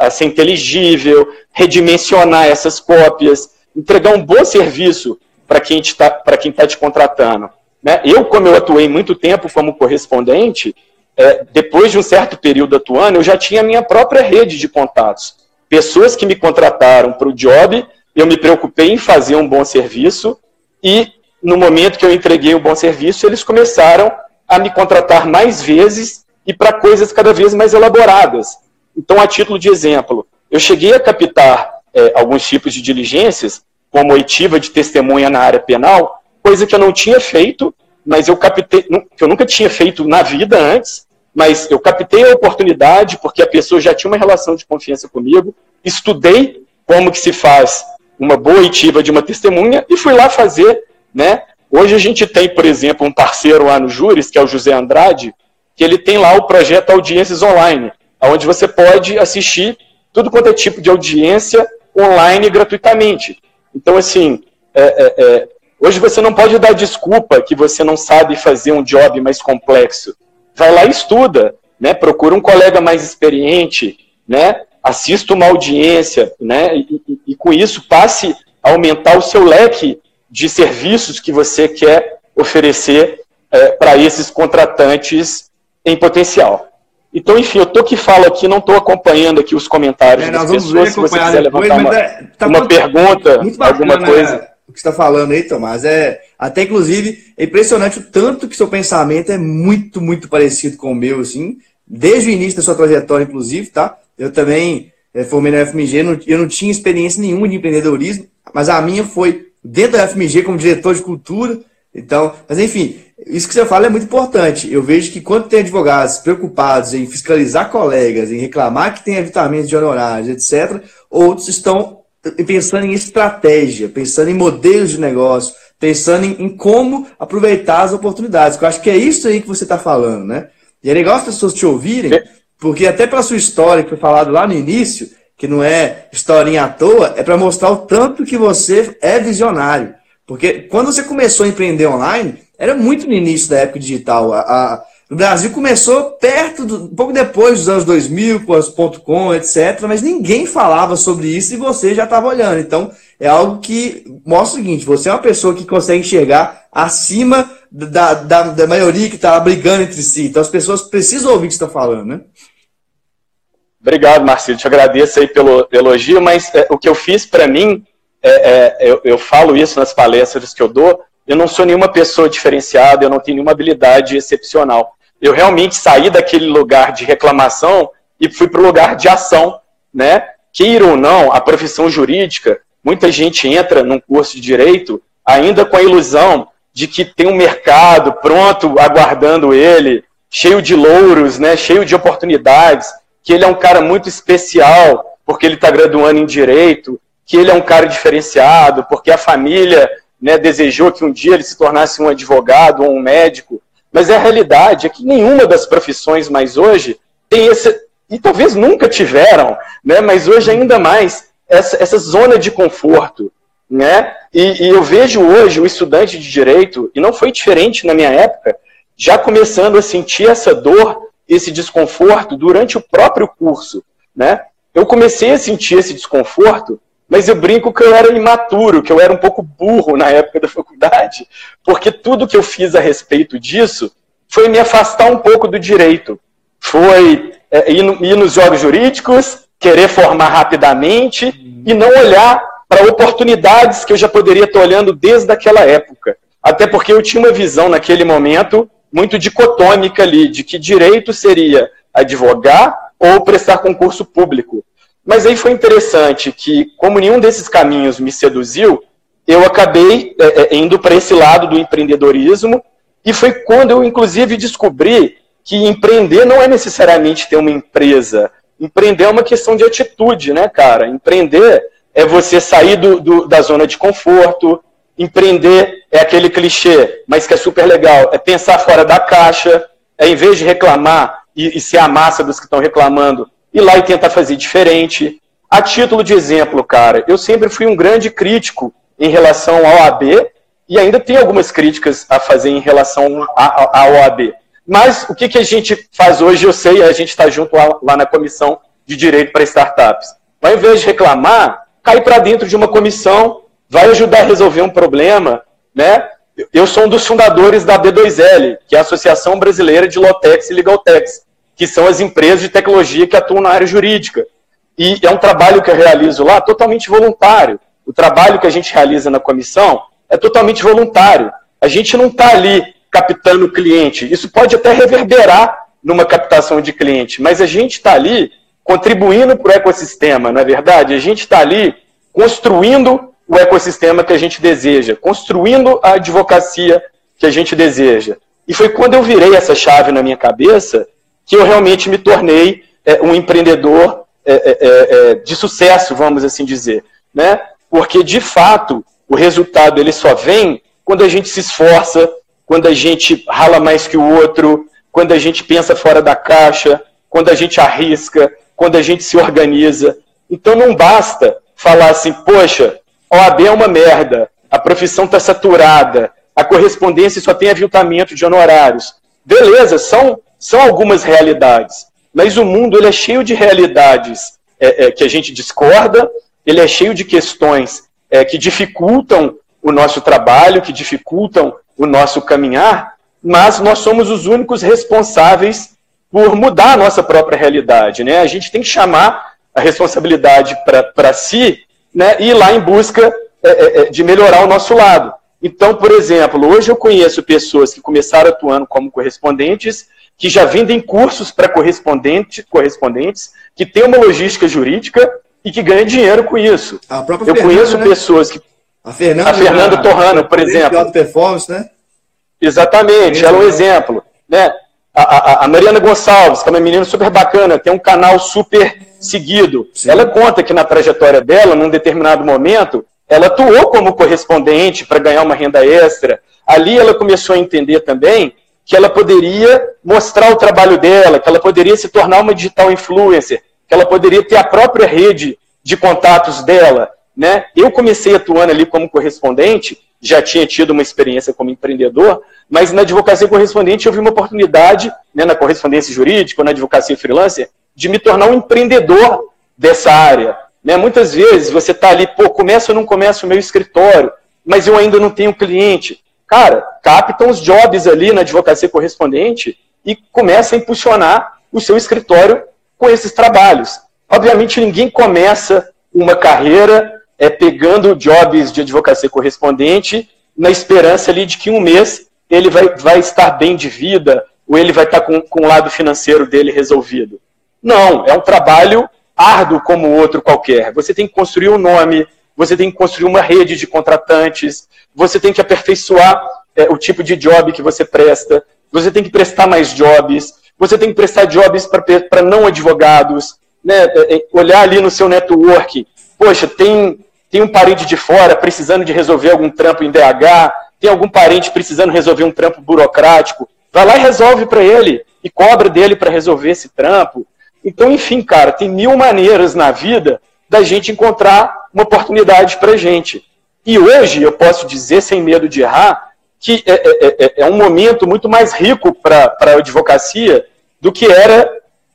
a ser inteligível, redimensionar essas cópias, entregar um bom serviço para quem está tá te contratando. Né? Eu, como eu atuei muito tempo como correspondente, é, depois de um certo período atuando, eu já tinha minha própria rede de contatos. Pessoas que me contrataram para o job, eu me preocupei em fazer um bom serviço e no momento que eu entreguei o bom serviço, eles começaram a me contratar mais vezes e para coisas cada vez mais elaboradas. Então, a título de exemplo, eu cheguei a captar é, alguns tipos de diligências, como oitiva de testemunha na área penal, coisa que eu não tinha feito, mas eu captei, que eu nunca tinha feito na vida antes, mas eu captei a oportunidade porque a pessoa já tinha uma relação de confiança comigo, estudei como que se faz uma boa oitiva de uma testemunha e fui lá fazer, né? Hoje a gente tem, por exemplo, um parceiro lá no Júris, que é o José Andrade, que ele tem lá o projeto Audiências Online, onde você pode assistir tudo quanto é tipo de audiência online gratuitamente. Então, assim, é, é, é, hoje você não pode dar desculpa que você não sabe fazer um job mais complexo vai lá e estuda, né? Procura um colega mais experiente, né? Assista uma audiência, né? E, e, e com isso passe a aumentar o seu leque de serviços que você quer oferecer é, para esses contratantes em potencial. Então, enfim, eu tô que falo aqui, não estou acompanhando aqui os comentários é, das pessoas. Se você quiser levantar depois, uma, é, tá uma muito, pergunta, muito bacana, alguma coisa o que está falando aí, Tomás. É, até, inclusive, é impressionante o tanto que seu pensamento é muito, muito parecido com o meu, assim, desde o início da sua trajetória, inclusive, tá? Eu também é, formei na FMG, não, eu não tinha experiência nenhuma de empreendedorismo, mas a minha foi dentro da FMG como diretor de cultura. Então, mas enfim, isso que você fala é muito importante. Eu vejo que quando tem advogados preocupados em fiscalizar colegas, em reclamar que tem evitamentos de honorários, etc., outros estão pensando em estratégia, pensando em modelos de negócio, pensando em, em como aproveitar as oportunidades. Eu acho que é isso aí que você está falando, né? E é legal as pessoas te ouvirem, porque até pela sua história que foi falado lá no início, que não é historinha à toa, é para mostrar o tanto que você é visionário. Porque quando você começou a empreender online, era muito no início da época digital. A, a, o Brasil começou perto, do, pouco depois dos anos 2000, com as .com, etc., mas ninguém falava sobre isso e você já estava olhando. Então, é algo que mostra o seguinte, você é uma pessoa que consegue enxergar acima da, da, da maioria que está brigando entre si. Então, as pessoas precisam ouvir o que você está falando, né? Obrigado, Marcelo. Te agradeço aí pelo elogio, mas é, o que eu fiz para mim, é, é, eu, eu falo isso nas palestras que eu dou, eu não sou nenhuma pessoa diferenciada, eu não tenho nenhuma habilidade excepcional eu realmente saí daquele lugar de reclamação e fui para o lugar de ação, né? Queira ou não, a profissão jurídica, muita gente entra num curso de direito ainda com a ilusão de que tem um mercado pronto aguardando ele, cheio de louros, né? Cheio de oportunidades, que ele é um cara muito especial porque ele está graduando em direito, que ele é um cara diferenciado porque a família né, desejou que um dia ele se tornasse um advogado ou um médico. Mas a realidade é que nenhuma das profissões mais hoje tem esse, e talvez nunca tiveram, né? mas hoje ainda mais, essa, essa zona de conforto. Né? E, e eu vejo hoje o estudante de direito, e não foi diferente na minha época, já começando a sentir essa dor, esse desconforto durante o próprio curso. Né? eu comecei a sentir esse desconforto, mas eu brinco que eu era imaturo, que eu era um pouco burro na época da faculdade, porque tudo que eu fiz a respeito disso foi me afastar um pouco do direito. Foi é, ir, no, ir nos jogos jurídicos, querer formar rapidamente e não olhar para oportunidades que eu já poderia estar olhando desde aquela época. Até porque eu tinha uma visão naquele momento muito dicotômica ali, de que direito seria advogar ou prestar concurso público. Mas aí foi interessante que, como nenhum desses caminhos me seduziu, eu acabei é, é indo para esse lado do empreendedorismo, e foi quando eu, inclusive, descobri que empreender não é necessariamente ter uma empresa. Empreender é uma questão de atitude, né, cara? Empreender é você sair do, do, da zona de conforto, Empreender é aquele clichê, mas que é super legal. É pensar fora da caixa, é em vez de reclamar e, e ser a massa dos que estão reclamando, ir lá e tentar fazer diferente. A título de exemplo, cara, eu sempre fui um grande crítico em relação ao AB e ainda tenho algumas críticas a fazer em relação à OAB. Mas o que, que a gente faz hoje, eu sei, a gente está junto lá, lá na comissão de direito para startups. Ao invés de reclamar, cair para dentro de uma comissão vai ajudar a resolver um problema, né? Eu sou um dos fundadores da B2L, que é a Associação Brasileira de Lotex e Legaltex, que são as empresas de tecnologia que atuam na área jurídica. E é um trabalho que eu realizo lá totalmente voluntário. O trabalho que a gente realiza na comissão é totalmente voluntário. A gente não está ali captando cliente. Isso pode até reverberar numa captação de cliente, mas a gente está ali contribuindo para o ecossistema, não é verdade? A gente está ali construindo o ecossistema que a gente deseja, construindo a advocacia que a gente deseja. E foi quando eu virei essa chave na minha cabeça que eu realmente me tornei é, um empreendedor é, é, é, é de sucesso, vamos assim dizer. Né? Porque, de fato, o resultado ele só vem quando a gente se esforça, quando a gente rala mais que o outro, quando a gente pensa fora da caixa, quando a gente arrisca, quando a gente se organiza. Então não basta falar assim, poxa, OAB é uma merda, a profissão está saturada, a correspondência só tem aviltamento de honorários. Beleza, são, são algumas realidades, mas o mundo ele é cheio de realidades é, é, que a gente discorda, ele é cheio de questões é, que dificultam o nosso trabalho, que dificultam o nosso caminhar, mas nós somos os únicos responsáveis por mudar a nossa própria realidade. Né? A gente tem que chamar a responsabilidade para si né, e ir lá em busca é, é, é, de melhorar o nosso lado. Então, por exemplo, hoje eu conheço pessoas que começaram atuando como correspondentes, que já vendem cursos para correspondente, correspondentes, que têm uma logística jurídica e que ganham dinheiro com isso. eu Fernanda, conheço né? pessoas que. A Fernanda, a Fernanda Torrano, por exemplo. Performance, né? Exatamente, ela é um exemplo. Né? A, a, a, Mariana Gonçalves, que é uma menina super bacana, tem um canal super seguido. Sim. Ela conta que na trajetória dela, num determinado momento, ela atuou como correspondente para ganhar uma renda extra. Ali ela começou a entender também que ela poderia mostrar o trabalho dela, que ela poderia se tornar uma digital influencer, que ela poderia ter a própria rede de contatos dela. Né? Eu comecei atuando ali como correspondente, já tinha tido uma experiência como empreendedor, mas na advocacia correspondente eu vi uma oportunidade, né, na correspondência jurídica, na advocacia freelancer, de me tornar um empreendedor dessa área. Né? Muitas vezes você está ali, pô, começa ou não começa o meu escritório, mas eu ainda não tenho cliente. Cara, captam os jobs ali na advocacia correspondente e começa a impulsionar o seu escritório com esses trabalhos. Obviamente, ninguém começa uma carreira é, pegando jobs de advocacia correspondente na esperança ali de que um mês ele vai, vai estar bem de vida ou ele vai estar com, com o lado financeiro dele resolvido. Não, é um trabalho árduo como outro qualquer. Você tem que construir um nome, você tem que construir uma rede de contratantes, você tem que aperfeiçoar é, o tipo de job que você presta, você tem que prestar mais jobs, você tem que prestar jobs para não advogados, né? É, é, olhar ali no seu network, poxa, tem, tem um parente de fora precisando de resolver algum trampo em DH, tem algum parente precisando resolver um trampo burocrático, vai lá e resolve para ele, e cobra dele para resolver esse trampo. Então, enfim, cara, tem mil maneiras na vida da gente encontrar uma oportunidade para gente. E hoje eu posso dizer, sem medo de errar, que é, é, é, é um momento muito mais rico para a advocacia do que era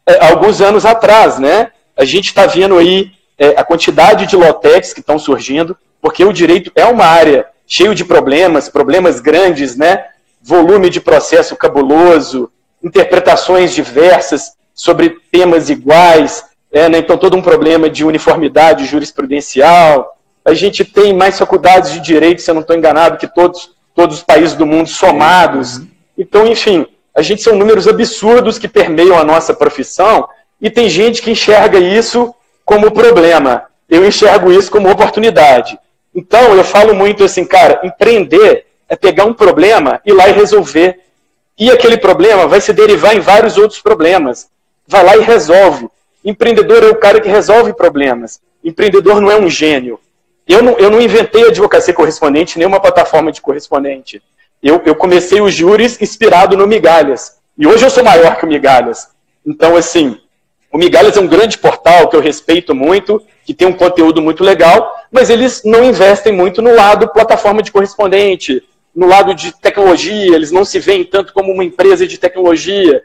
é, alguns anos atrás, né? A gente está vendo aí é, a quantidade de lotex que estão surgindo, porque o direito é uma área cheio de problemas, problemas grandes, né? Volume de processo cabuloso, interpretações diversas sobre temas iguais, é, né? então todo um problema de uniformidade jurisprudencial. A gente tem mais faculdades de direito, se eu não estou enganado, que todos, todos os países do mundo somados. Então, enfim, a gente são números absurdos que permeiam a nossa profissão e tem gente que enxerga isso como problema. Eu enxergo isso como oportunidade. Então, eu falo muito assim, cara, empreender é pegar um problema, ir lá e resolver. E aquele problema vai se derivar em vários outros problemas. Vai lá e resolve. Empreendedor é o cara que resolve problemas. Empreendedor não é um gênio. Eu não, eu não inventei a advocacia correspondente, nem uma plataforma de correspondente. Eu, eu comecei os júris inspirado no Migalhas. E hoje eu sou maior que o Migalhas. Então, assim, o Migalhas é um grande portal que eu respeito muito, que tem um conteúdo muito legal, mas eles não investem muito no lado plataforma de correspondente, no lado de tecnologia, eles não se veem tanto como uma empresa de tecnologia.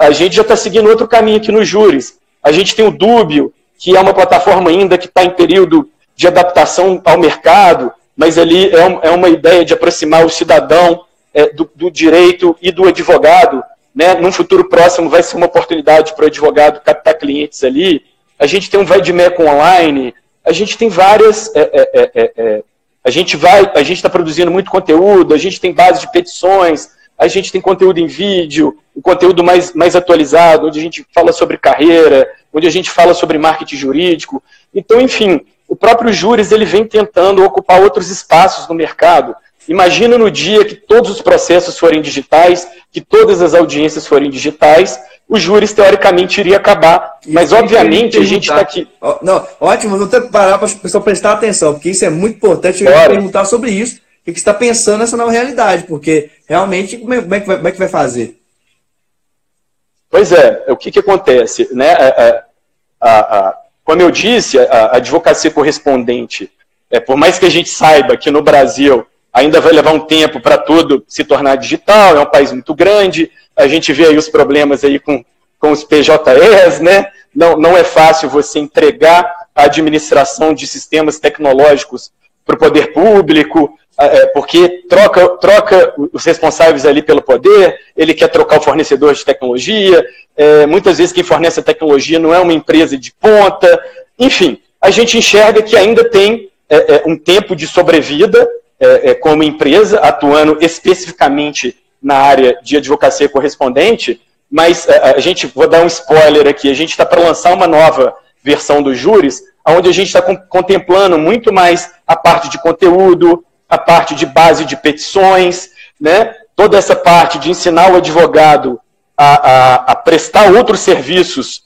A gente já está seguindo outro caminho aqui nos júris. A gente tem o Dúbio, que é uma plataforma ainda que está em período de adaptação ao mercado, mas ali é, é uma ideia de aproximar o cidadão é, do, do direito e do advogado né, num futuro próximo vai ser uma oportunidade para o advogado captar clientes ali. A gente tem um vai de meco online, a gente tem várias. É, é, é, é a gente vai, a gente está produzindo muito conteúdo, a gente tem base de petições, a gente tem conteúdo em vídeo, o conteúdo mais, mais atualizado, onde a gente fala sobre carreira, onde a gente fala sobre marketing jurídico. Então, enfim, o próprio Júris ele vem tentando ocupar outros espaços no mercado. Imagina no dia que todos os processos forem digitais, que todas as audiências forem digitais, o júris teoricamente iria acabar. Mas, obviamente, a gente está aqui. Não, ótimo, vou ter que parar para o pessoal prestar atenção, porque isso é muito importante. Eu ia perguntar sobre isso. O que você está pensando nessa nova realidade? Porque realmente, como é, como é, que, vai, como é que vai fazer? Pois é, o que, que acontece? Né? A, a, a, como eu disse, a, advocacia correspondente, é, por mais que a gente saiba que no Brasil ainda vai levar um tempo para tudo se tornar digital, é um país muito grande, a gente vê aí os problemas aí com, com os PJEs, né? Não, não é fácil você entregar a administração de sistemas tecnológicos para o poder público, é, porque troca, troca os responsáveis ali pelo poder, ele quer trocar o fornecedor de tecnologia, é, muitas vezes quem fornece a tecnologia não é uma empresa de ponta, enfim, a gente enxerga que ainda tem é, é um tempo de sobrevida é, é, como empresa, atuando especificamente na área de advocacia correspondente, mas a, gente, vou dar um spoiler aqui, a gente está para lançar uma nova versão do Júris, onde a gente está contemplando muito mais a parte de conteúdo, a parte de base de petições, né? toda essa parte de ensinar o advogado a, a, a prestar outros serviços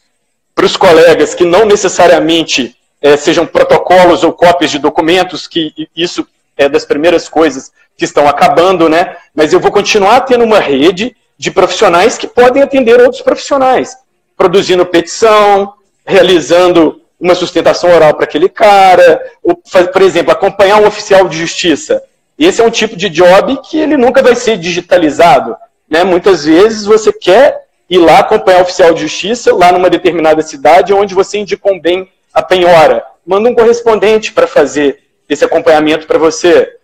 para os colegas que não necessariamente é, sejam protocolos ou cópias de documentos, que isso é das primeiras coisas que estão acabando, né? Mas eu vou continuar tendo uma rede de profissionais que podem atender outros profissionais, produzindo petição, realizando uma sustentação oral para aquele cara, ou, por exemplo, acompanhar um oficial de justiça. Esse é um tipo de job que ele nunca vai ser digitalizado. Né? Muitas vezes você quer ir lá acompanhar o oficial de justiça, lá numa determinada cidade, onde você indicou um bem a penhora. Manda um correspondente para fazer esse acompanhamento para você.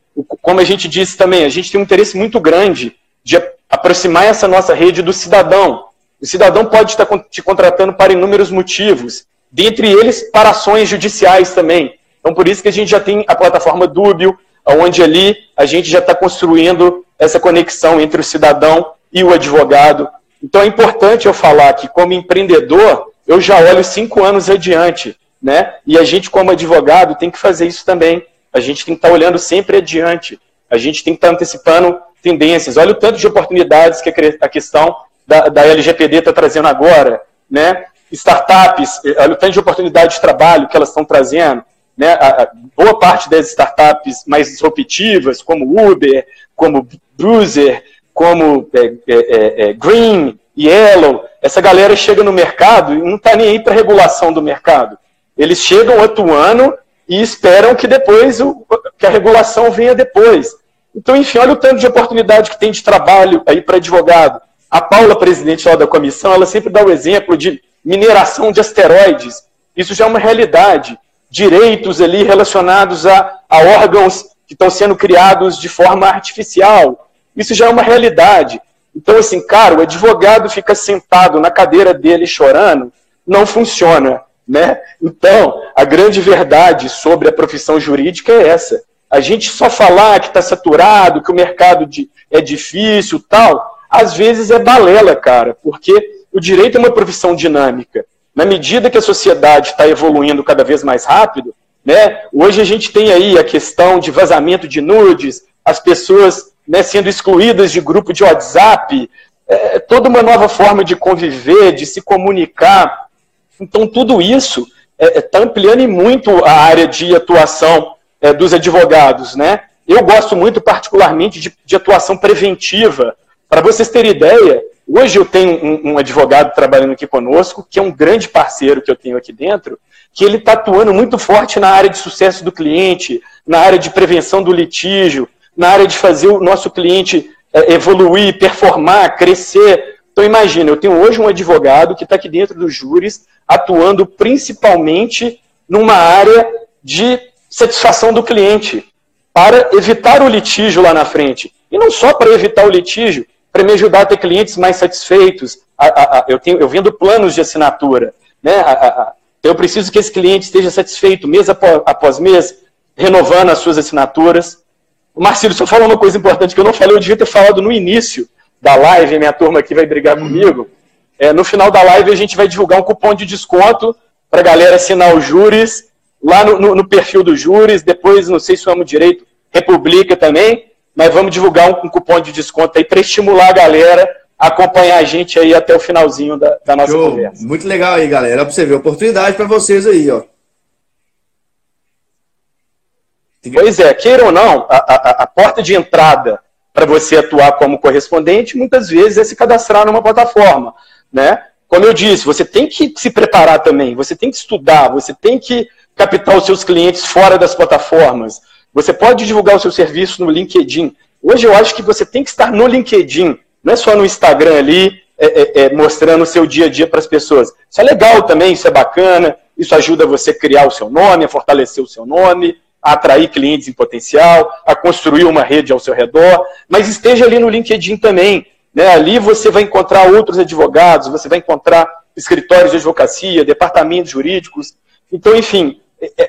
Como a gente disse também, a gente tem um interesse muito grande de aproximar essa nossa rede do cidadão. O cidadão pode estar te contratando para inúmeros motivos, dentre eles para ações judiciais também. Então, por isso que a gente já tem a plataforma Dúbio, onde ali a gente já está construindo essa conexão entre o cidadão e o advogado. Então, é importante eu falar que, como empreendedor, eu já olho cinco anos adiante. Né? E a gente, como advogado, tem que fazer isso também. A gente tem que estar olhando sempre adiante. A gente tem que estar antecipando tendências. Olha o tanto de oportunidades que a questão da, da LGPD está trazendo agora. Né? Startups, olha o tanto de oportunidade de trabalho que elas estão trazendo. Né? A, a boa parte das startups mais disruptivas, como Uber, como Bruiser, como é, é, é, Green, Yellow, essa galera chega no mercado e não está nem aí para regulação do mercado. Eles chegam atuando e esperam que depois o, que a regulação venha depois. Então, enfim, olha o tanto de oportunidade que tem de trabalho aí para advogado. A Paula, presidente lá da comissão, ela sempre dá o exemplo de mineração de asteroides. Isso já é uma realidade. Direitos ali relacionados a, a órgãos que estão sendo criados de forma artificial. Isso já é uma realidade. Então, assim, cara, o advogado fica sentado na cadeira dele chorando, não funciona. Né? Então, a grande verdade sobre a profissão jurídica é essa. A gente só falar que está saturado, que o mercado de, é difícil, tal, às vezes é balela, cara, porque o direito é uma profissão dinâmica. Na medida que a sociedade está evoluindo cada vez mais rápido, né, hoje a gente tem aí a questão de vazamento de nudes, as pessoas né, sendo excluídas de grupo de WhatsApp, é, toda uma nova forma de conviver, de se comunicar. Então, tudo isso está é, tá ampliando muito a área de atuação é, dos advogados. Né? Eu gosto muito, particularmente, de, de atuação preventiva. Para vocês terem ideia, hoje eu tenho um, um, advogado trabalhando aqui conosco, que é um grande parceiro que eu tenho aqui dentro, que ele está atuando muito forte na área de sucesso do cliente, na área de prevenção do litígio, na área de fazer o nosso cliente é, evoluir, performar, crescer. Então imagina, eu tenho hoje um advogado que está aqui dentro dos júris, atuando principalmente numa área de satisfação do cliente, para evitar o litígio lá na frente. E não só para evitar o litígio, para me ajudar a ter clientes mais satisfeitos. A, a, a, eu, tenho, eu vendo planos de assinatura. Né? eu preciso que esse cliente esteja satisfeito mês após, após mês, renovando as suas assinaturas. O Marcelo, só falou uma coisa importante que eu não falei, eu devia ter falado no início da live, minha turma aqui vai brigar comigo. É, no final da live a gente vai divulgar um cupom de desconto para a galera assinar os júris, lá no, no, no, perfil dos júris, depois, não sei se o direito, republica também, mas vamos divulgar um, um cupom de desconto aí para estimular a galera a acompanhar a gente aí até o finalzinho da, da nossa Show. conversa. Muito legal aí, galera. Para você ver, oportunidade para vocês aí, ó. Pois é, queira ou não, a, a, a porta de entrada para você atuar como correspondente, muitas vezes é se cadastrar numa plataforma, né? Como eu disse, você tem que se preparar também, você tem que estudar, você tem que captar os seus clientes fora das plataformas. Você pode divulgar o seu serviço no LinkedIn. Hoje eu acho que você tem que estar no LinkedIn, não é só no Instagram ali, é, é, é, mostrando o seu dia a dia para as pessoas. Isso é legal também, isso é bacana, isso ajuda você a criar o seu nome, a fortalecer o seu nome, a atrair clientes em potencial, a construir uma rede ao seu redor, mas esteja ali no LinkedIn também. Né? Ali você vai encontrar outros advogados, você vai encontrar escritórios de advocacia, departamentos jurídicos. Então, enfim,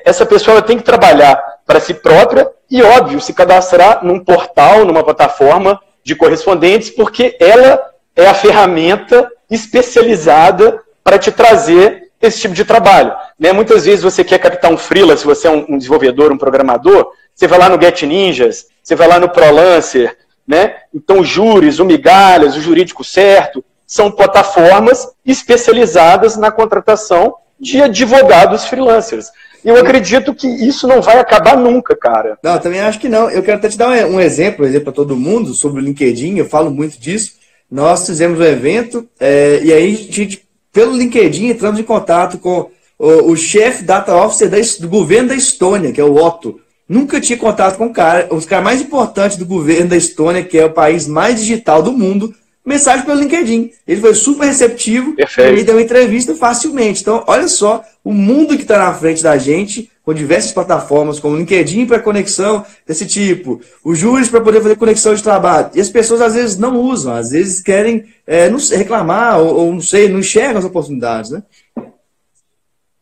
essa pessoa tem que trabalhar para si própria e, óbvio, se cadastrar num portal, numa plataforma de correspondentes, porque ela é a ferramenta especializada para te trazer esse tipo de trabalho. Né? Muitas vezes você quer captar um freela, se você é um, desenvolvedor, um programador, você vai lá no Get Ninjas, você vai lá no ProLancer, né? Então, o Júris, o Migalhas, o Jurídico Certo, são plataformas especializadas na contratação de advogados freelancers. Eu acredito que isso não vai acabar nunca, cara. Não, também acho que não. Eu quero até te dar um exemplo, um exemplo para todo mundo sobre o LinkedIn, eu falo muito disso. Nós fizemos um evento é, e aí a gente pelo LinkedIn, entramos em contato com o, o chefe data officer da, do governo da Estônia, que é o Otto. Nunca tinha contato com o cara, os caras mais importantes do governo da Estônia, que é o país mais digital do mundo, mensagem pelo LinkedIn. Ele foi super receptivo Perfeito. e deu uma entrevista facilmente. Então, olha só o mundo que está na frente da gente, com diversas plataformas, como LinkedIn para conexão desse tipo, o Juris para poder fazer conexão de trabalho. E as pessoas às vezes não usam, às vezes querem é, não sei, reclamar, ou, ou, não sei, não enxergam as oportunidades, né?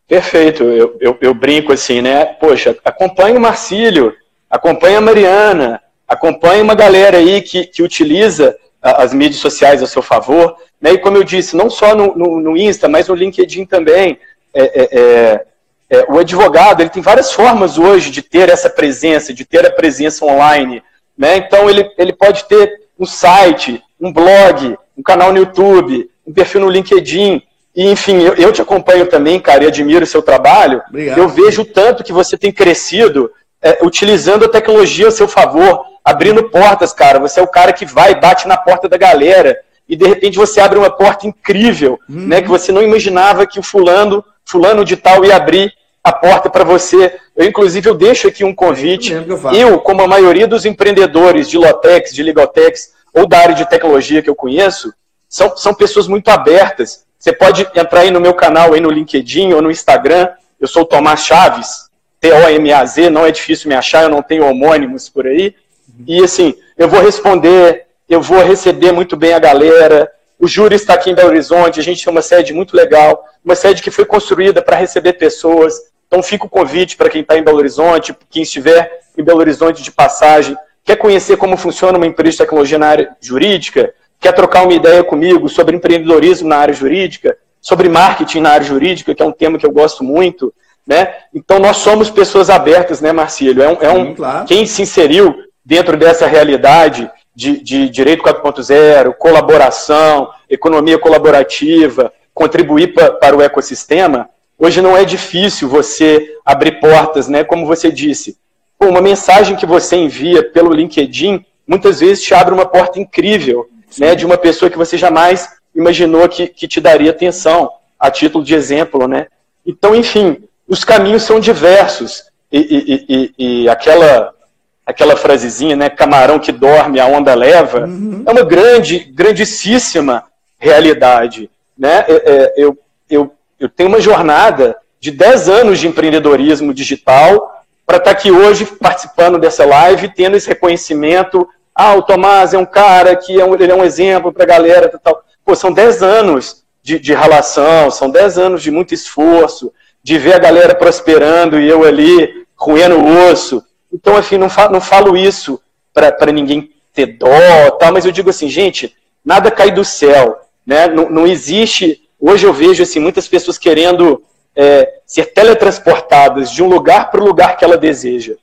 Perfeito, eu, eu, eu brinco assim, né? Poxa, acompanhe o Marcílio, acompanhe a Mariana, acompanhe uma galera aí que, que utiliza as mídias sociais a seu favor. Né? E como eu disse, não só no, no, no Insta, mas no LinkedIn também. É, é, é, é, o advogado ele tem várias formas hoje de ter essa presença, de ter a presença online. Né? Então ele, ele pode ter um site, um blog, um canal no YouTube, um perfil no LinkedIn. E, enfim, eu, eu te acompanho também, cara, e admiro o seu trabalho. Obrigado. Eu vejo o tanto que você tem crescido é, utilizando a tecnologia a seu favor, abrindo portas, cara. Você é o cara que vai, bate na porta da galera e de repente você abre uma porta incrível, uhum. né? Que você não imaginava que o fulano, fulano de tal ia abrir a porta para você. Eu, inclusive, eu deixo aqui um convite. Eu, eu, como a maioria dos empreendedores de Lotex, de Ligotex ou da área de tecnologia que eu conheço, são, são pessoas muito abertas. Você pode entrar aí no meu canal, aí no LinkedIn ou no Instagram. Eu sou o Tomás Chaves, T-O-M-A-Z, não é difícil me achar, eu não tenho homônimos por aí. E assim, eu vou responder, eu vou receber muito bem a galera. O Júri está aqui em Belo Horizonte, a gente tem uma sede muito legal, uma sede que foi construída para receber pessoas. Então fica o convite para quem está em Belo Horizonte, quem estiver em Belo Horizonte de passagem, quer conhecer como funciona uma empresa de tecnologia na área jurídica, quer trocar uma ideia comigo sobre empreendedorismo na área jurídica, sobre marketing na área jurídica, que é um tema que eu gosto muito, né? Então nós somos pessoas abertas, né, Marcílio? É um, é um Sim, claro. quem se inseriu dentro dessa realidade de, de direito 4.0, colaboração, economia colaborativa, contribuir pra, para o ecossistema, hoje não é difícil você abrir portas, né? Como você disse, Pô, uma mensagem que você envia pelo LinkedIn muitas vezes te abre uma porta incrível, né? De uma pessoa que você jamais imaginou que, que te daria atenção, a título de exemplo, né? Então, enfim, os caminhos são diversos e, e, e, e aquela aquela frasezinha, né? Camarão que dorme, a onda leva, uhum. é uma grande, grandíssima realidade, né? É, é, eu, eu, eu tenho uma jornada de 10 anos de empreendedorismo digital para estar tá aqui hoje participando dessa live, tendo esse reconhecimento. Ah, o Tomás é um cara que é um, ele é um exemplo para a galera. Tal. Pô, são 10 anos de, de relação, são 10 anos de muito esforço, de ver a galera prosperando e eu ali roendo o osso. Então, enfim, não falo, não falo isso para ninguém ter dó, tal, mas eu digo assim, gente, nada cai do céu. Né? Não, não existe. Hoje eu vejo assim, muitas pessoas querendo é, ser teletransportadas de um lugar para o lugar que ela deseja.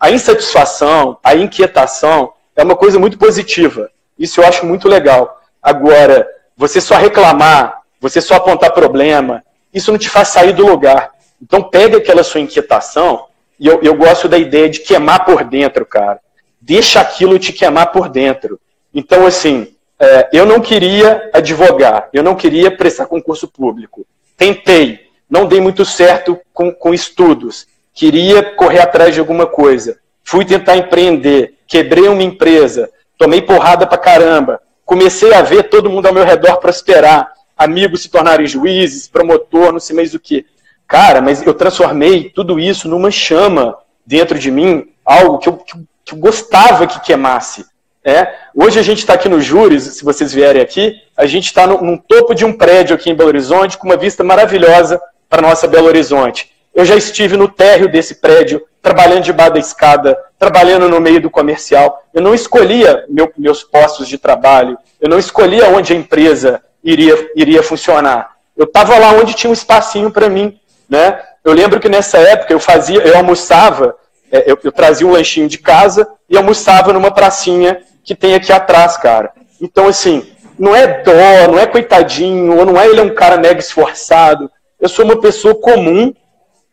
A insatisfação, a inquietação é uma coisa muito positiva. Isso eu acho muito legal. Agora, você só reclamar, você só apontar problema, isso não te faz sair do lugar. Então, pega aquela sua inquietação, e eu, eu gosto da ideia de queimar por dentro, cara. Deixa aquilo te queimar por dentro. Então, assim, é, eu não queria advogar, eu não queria prestar concurso público. Tentei, não dei muito certo com, com estudos, queria correr atrás de alguma coisa, fui tentar empreender, quebrei uma empresa, tomei porrada pra caramba, comecei a ver todo mundo ao meu redor prosperar, amigos se tornarem juízes, promotor, não sei mais o que. Cara, mas eu transformei tudo isso numa chama dentro de mim, algo que eu, que eu gostava que queimasse. É, hoje a gente está aqui no Júris, se vocês vierem aqui, a gente está no, no, topo de um prédio aqui em Belo Horizonte, com uma vista maravilhosa para nossa Belo Horizonte. Eu já estive no térreo desse prédio, trabalhando debaixo da escada, trabalhando no meio do comercial. Eu não escolhia meu, meus postos de trabalho, eu não escolhia onde a empresa iria, iria funcionar. Eu estava lá onde tinha um espacinho para mim. Né? Eu lembro que nessa época eu fazia, eu almoçava, é, eu, eu trazia um lanchinho de casa e almoçava numa pracinha que tem aqui atrás, cara. Então, assim, não é dó, não é coitadinho, ou não é ele é um cara mega esforçado. Eu sou uma pessoa comum,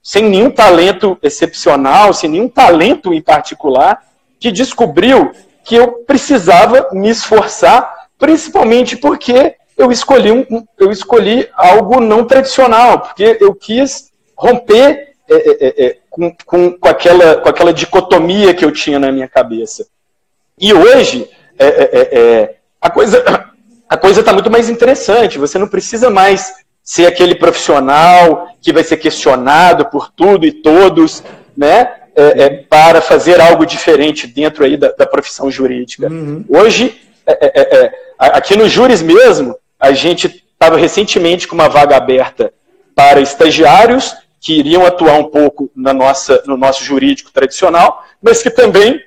sem nenhum talento excepcional, sem nenhum talento em particular, que descobriu que eu precisava me esforçar, principalmente porque eu escolhi, um, eu escolhi algo não tradicional, porque eu quis romper é, é, é, é com, com, com, aquela, com aquela dicotomia que eu tinha na minha cabeça. E hoje, é, a coisa a coisa está muito mais interessante. Você não precisa mais ser aquele profissional que vai ser questionado por tudo e todos, né? É, é, para fazer algo diferente dentro aí da, da profissão jurídica. Uhum. Hoje, é aqui no Júris mesmo, a gente estava recentemente com uma vaga aberta para estagiários que iriam atuar um pouco na nossa, no nosso jurídico tradicional, mas que também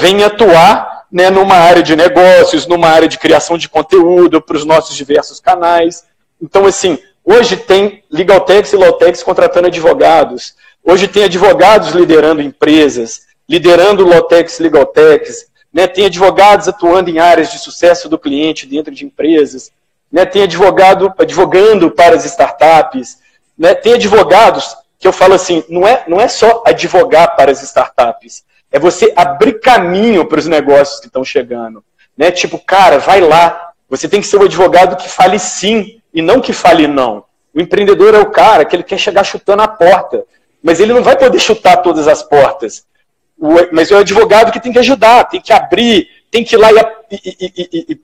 vêm atuar né, numa área de negócios, numa área de criação de conteúdo para os nossos diversos canais. Então, assim, hoje tem Legaltex e Lawtex contratando advogados. Hoje tem advogados liderando empresas, liderando Lawtex e Legaltex. Né? Tem advogados atuando em áreas de sucesso do cliente dentro de empresas. Né? Tem advogado advogando para as startups. Né? Tem advogados que eu falo assim, não é, não é só advogar para as startups, é você abrir caminho para os negócios que estão chegando. Né? Tipo, cara, vai lá. Você tem que ser o advogado que fale sim e não que fale não. O empreendedor é o cara que ele quer chegar chutando a porta, mas ele não vai poder chutar todas as portas. O, mas é o advogado que tem que ajudar, tem que abrir, tem que ir lá e, e, e, e,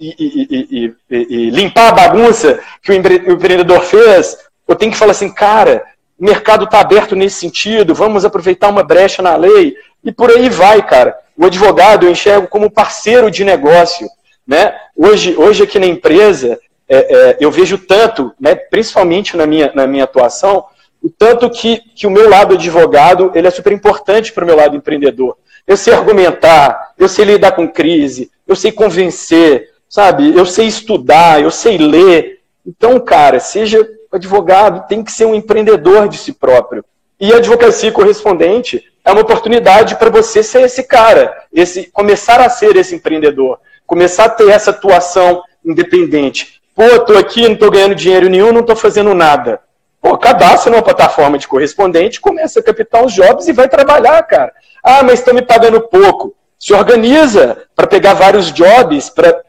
e, e, e, limpar a bagunça que o empreendedor fez, eu tenho que falar assim, cara, o mercado está aberto nesse sentido, vamos aproveitar uma brecha na lei, e por aí vai, cara. O advogado eu enxergo como parceiro de negócio. Né? Hoje, hoje aqui na empresa, é, é, eu vejo tanto, né, principalmente na minha, na minha atuação, o tanto que, que o meu lado advogado ele é super importante para o meu lado empreendedor. Eu sei argumentar, eu sei lidar com crise, eu sei convencer, sabe? Eu sei estudar, eu sei ler. Então, cara, seja advogado, tem que ser um empreendedor de si próprio. E a advocacia correspondente é uma oportunidade para você ser esse cara, esse começar a ser esse empreendedor, começar a ter essa atuação independente. Pô, estou aqui, não estou ganhando dinheiro nenhum, não estou fazendo nada. Pô, cadastra numa plataforma de correspondente, começa a captar os jobs e vai trabalhar, cara. Ah, mas estão me pagando pouco. Se organiza para pegar vários jobs, para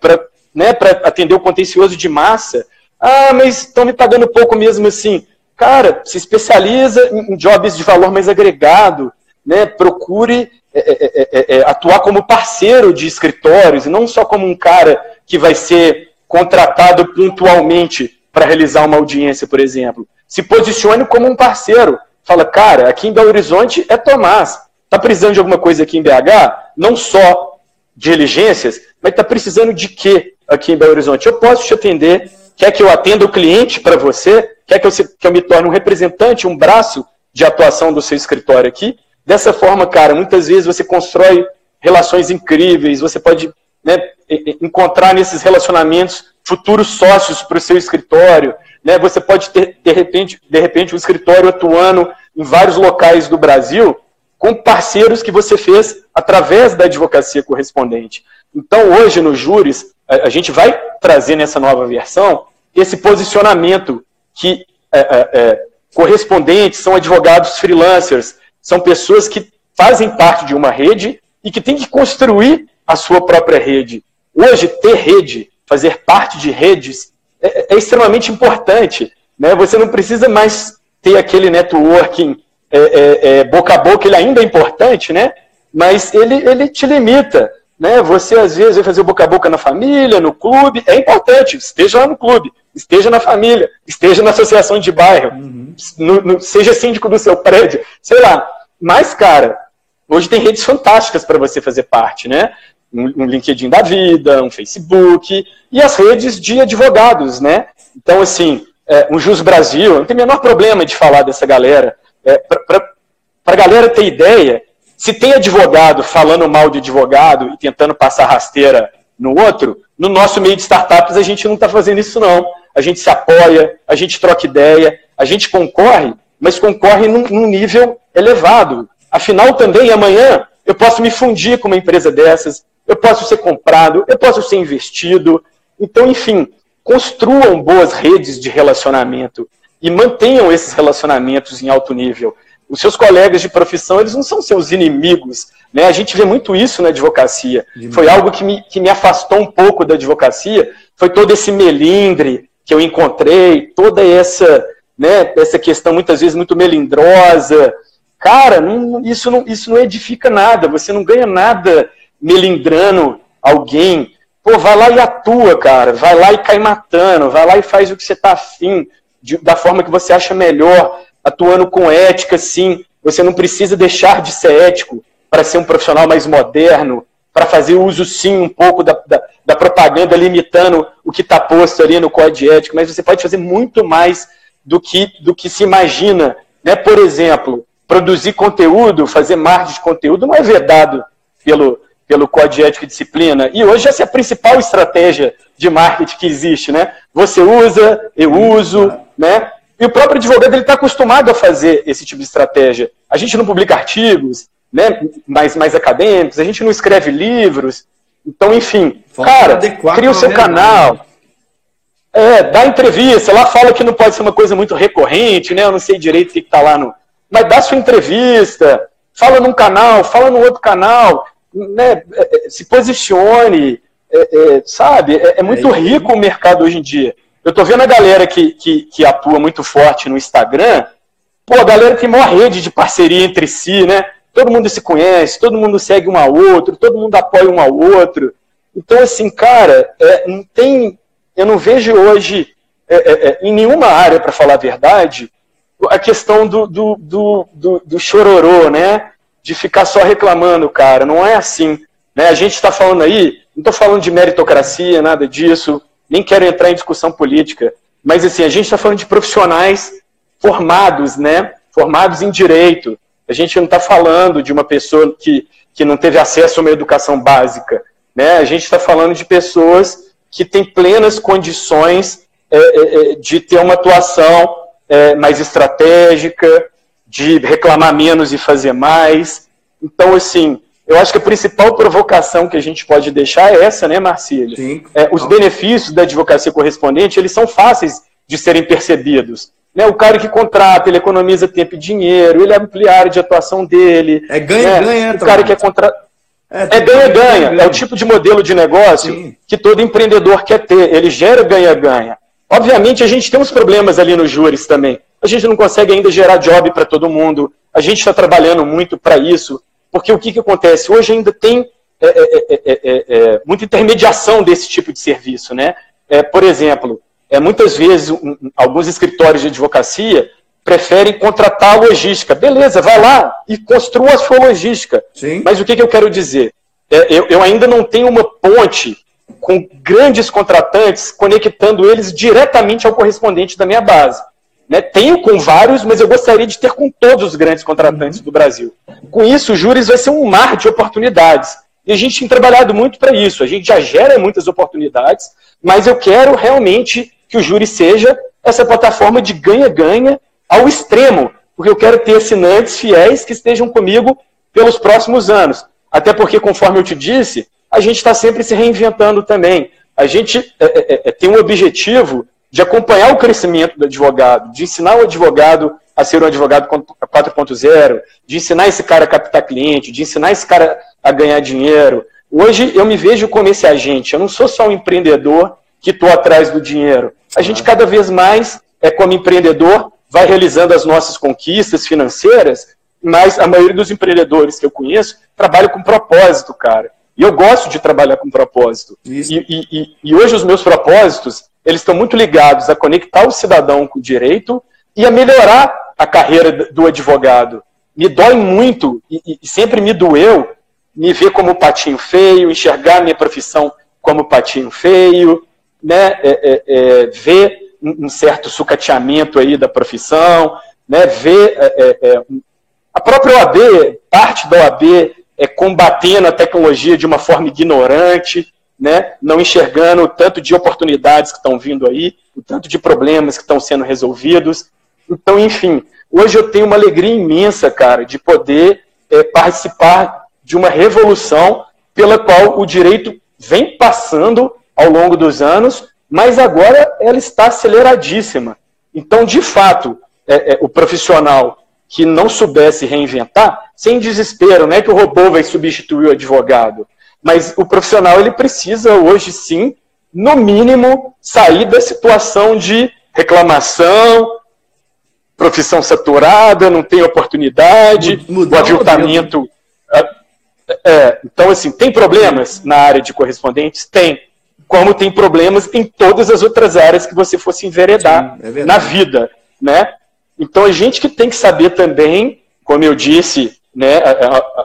né, atender o contencioso de massa. Ah, mas estão me pagando pouco mesmo assim. Cara, se especializa em jobs de valor mais agregado, né? procure é é, é, é, é, atuar como parceiro de escritórios, e não só como um cara que vai ser contratado pontualmente para realizar uma audiência, por exemplo. Se posicione como um parceiro. Fala, cara, aqui em Belo Horizonte é Tomás. Está precisando de alguma coisa aqui em BH? Não só diligências, mas está precisando de quê aqui em Belo Horizonte? Eu posso te atender Quer que eu atenda o cliente para você? Quer que eu, que eu me torne um representante, um braço de atuação do seu escritório aqui? Dessa forma, cara, muitas vezes você constrói relações incríveis, você pode né, encontrar nesses relacionamentos futuros sócios para o seu escritório. Né? Você pode ter, de repente, de repente, um escritório atuando em vários locais do Brasil com parceiros que você fez através da advocacia correspondente. Então, hoje, no Júris, a, gente vai trazer nessa nova versão esse posicionamento que é, é, é, correspondentes são advogados freelancers, são pessoas que fazem parte de uma rede e que têm que construir a sua própria rede. Hoje, ter rede, fazer parte de redes, é, é extremamente importante. Né? Você não precisa mais ter aquele networking é, boca a boca, ele ainda é importante, né? mas ele, ele te limita. Né? Você, às vezes, vai fazer boca a boca na família, no clube. É importante, esteja lá no clube, esteja na família, esteja na associação de bairro, uhum. no, no, seja síndico do seu prédio, sei lá. Mas, cara, hoje tem redes fantásticas para você fazer parte, né? Um, um LinkedIn da vida, um Facebook, e as redes de advogados, né? Então, assim, é, um Jus Brasil, não tem o menor problema de falar dessa galera. É, para a galera ter ideia, se tem advogado falando mal de advogado e tentando passar rasteira no outro, no nosso meio de startups a gente não está fazendo isso não. A gente se apoia, a gente troca ideia, a gente concorre, mas concorre num, num nível elevado. Afinal, também amanhã eu posso me fundir com uma empresa dessas, eu posso ser comprado, eu posso ser investido. Então, enfim, construam boas redes de relacionamento e mantenham esses relacionamentos em alto nível os seus colegas de profissão, eles não são seus inimigos. Né? A gente vê muito isso na advocacia. Foi algo que me, que me afastou um pouco da advocacia, foi todo esse melindre que eu encontrei, toda essa, né, essa questão muitas vezes muito melindrosa. Cara, não, isso, não, isso não edifica nada, você não ganha nada melindrando alguém. Pô, vai lá e atua, cara. Vai lá e cai matando. Vai lá e faz o que você está afim, de, da forma que você acha melhor atuando com ética, sim. Você não precisa deixar de ser ético para ser um profissional mais moderno, para fazer uso, sim, um pouco da, da, da propaganda limitando o que está posto ali no código ético, mas você pode fazer muito mais do que, do que se imagina. Né? Por exemplo, produzir conteúdo, fazer marketing de conteúdo não é vedado pelo, pelo Código Ético e Disciplina. E hoje essa é a principal estratégia de marketing que existe, né? Você usa, eu uso, né? E o próprio advogado ele está acostumado a fazer esse tipo de estratégia. A gente não publica artigos né, mais, mais acadêmicos, a gente não escreve livros. Então, enfim, Falta cara, cria o seu canal. É, dá entrevista, lá fala que não pode ser uma coisa muito recorrente, né? Eu não sei direito o que está lá no. Mas dá sua entrevista, fala num canal, fala no outro canal, né? É, é, se posicione, é, é, sabe? É, é muito rico o mercado hoje em dia. Eu tô vendo a galera que, que, que atua muito forte no Instagram, pô, a galera tem maior rede de parceria entre si, né? Todo mundo se conhece, todo mundo segue um ao outro, todo mundo apoia um ao outro. Então, assim, cara, é, não tem. Eu não vejo hoje, é, é, é em nenhuma área, para falar a verdade, a questão do, do, do, do, do chororô, né? De ficar só reclamando, cara. Não é assim. Né? A gente está falando aí, não estou falando de meritocracia, nada disso, nem quero entrar em discussão política, mas assim, a gente está falando de profissionais formados, né? Formados em direito. A gente não está falando de uma pessoa que, que não teve acesso a uma educação básica. Né? A gente está falando de pessoas que têm plenas condições é, é, é de ter uma atuação é, mais estratégica, de reclamar menos e fazer mais. Então, assim, eu acho que a principal provocação que a gente pode deixar é essa, né, Marcílio? Sim. É, os benefícios da advocacia correspondente, eles são fáceis de serem percebidos. Né, o cara que contrata, ele economiza tempo e dinheiro, ele amplia a área de atuação dele. É ganha-ganha. Né? O cara que é contratado. É ganha-ganha. É, é, o tipo de modelo de negócio Sim. que todo empreendedor quer ter. Ele gera ganha-ganha. Obviamente, a gente tem uns problemas ali nos júris também. A gente não consegue ainda gerar job para todo mundo. A gente está trabalhando muito para isso. Porque o que, que acontece? Hoje ainda tem é, é, é, muita intermediação desse tipo de serviço. Né? por exemplo, muitas vezes um, alguns escritórios de advocacia preferem contratar a logística. Beleza, vai lá e construa a sua logística. Sim. Mas o que, que eu quero dizer? eu, eu ainda não tenho uma ponte com grandes contratantes, conectando eles diretamente ao correspondente da minha base. Né? Tenho com vários, mas eu gostaria de ter com todos os grandes contratantes do Brasil. Com isso, o Júris vai ser um mar de oportunidades. E a gente tem trabalhado muito para isso. A gente já gera muitas oportunidades, mas eu quero realmente que o Júri seja essa plataforma de ganha-ganha ao extremo, porque eu quero ter assinantes fiéis que estejam comigo pelos próximos anos. Até porque, conforme eu te disse, a gente está sempre se reinventando também. A gente é, é, é, é tem um objetivo de acompanhar o crescimento do advogado, de ensinar o advogado a ser um advogado 4.0, de ensinar esse cara a captar cliente, de ensinar esse cara a ganhar dinheiro. Hoje eu me vejo como esse agente, eu não sou só um empreendedor que estou atrás do dinheiro. A gente cada vez mais, é como empreendedor, vai realizando as nossas conquistas financeiras, mas a maioria dos empreendedores que eu conheço trabalha com propósito, cara. E eu gosto de trabalhar com propósito. E, e, e, hoje os meus propósitos, eles estão muito ligados a conectar o cidadão com o direito e a melhorar a carreira do advogado. Me dói muito, e, e sempre me doeu, me ver como patinho feio, enxergar minha profissão como patinho feio, né, é, é, é, ver um certo sucateamento aí da profissão, né, ver é, é, é, a própria OAB, parte da OAB é, combatendo a tecnologia de uma forma ignorante, né, não enxergando o tanto de oportunidades que estão vindo aí, o tanto de problemas que estão sendo resolvidos. Então, enfim, hoje eu tenho uma alegria imensa, cara, de poder é, participar de uma revolução pela qual o direito vem passando ao longo dos anos, mas agora ela está aceleradíssima. Então, de fato, é, é, o profissional que não soubesse reinventar, sem desespero, não é que o robô vai substituir o advogado, mas o profissional ele precisa hoje sim, no mínimo, sair da situação de reclamação, profissão saturada, não tem oportunidade, o aviltamento. É, é, então, assim, tem problemas na área de correspondentes? Tem. Como tem problemas em todas as outras áreas que você fosse enveredar sim, é na vida. Né? Então, a gente que tem que saber também, como eu disse né,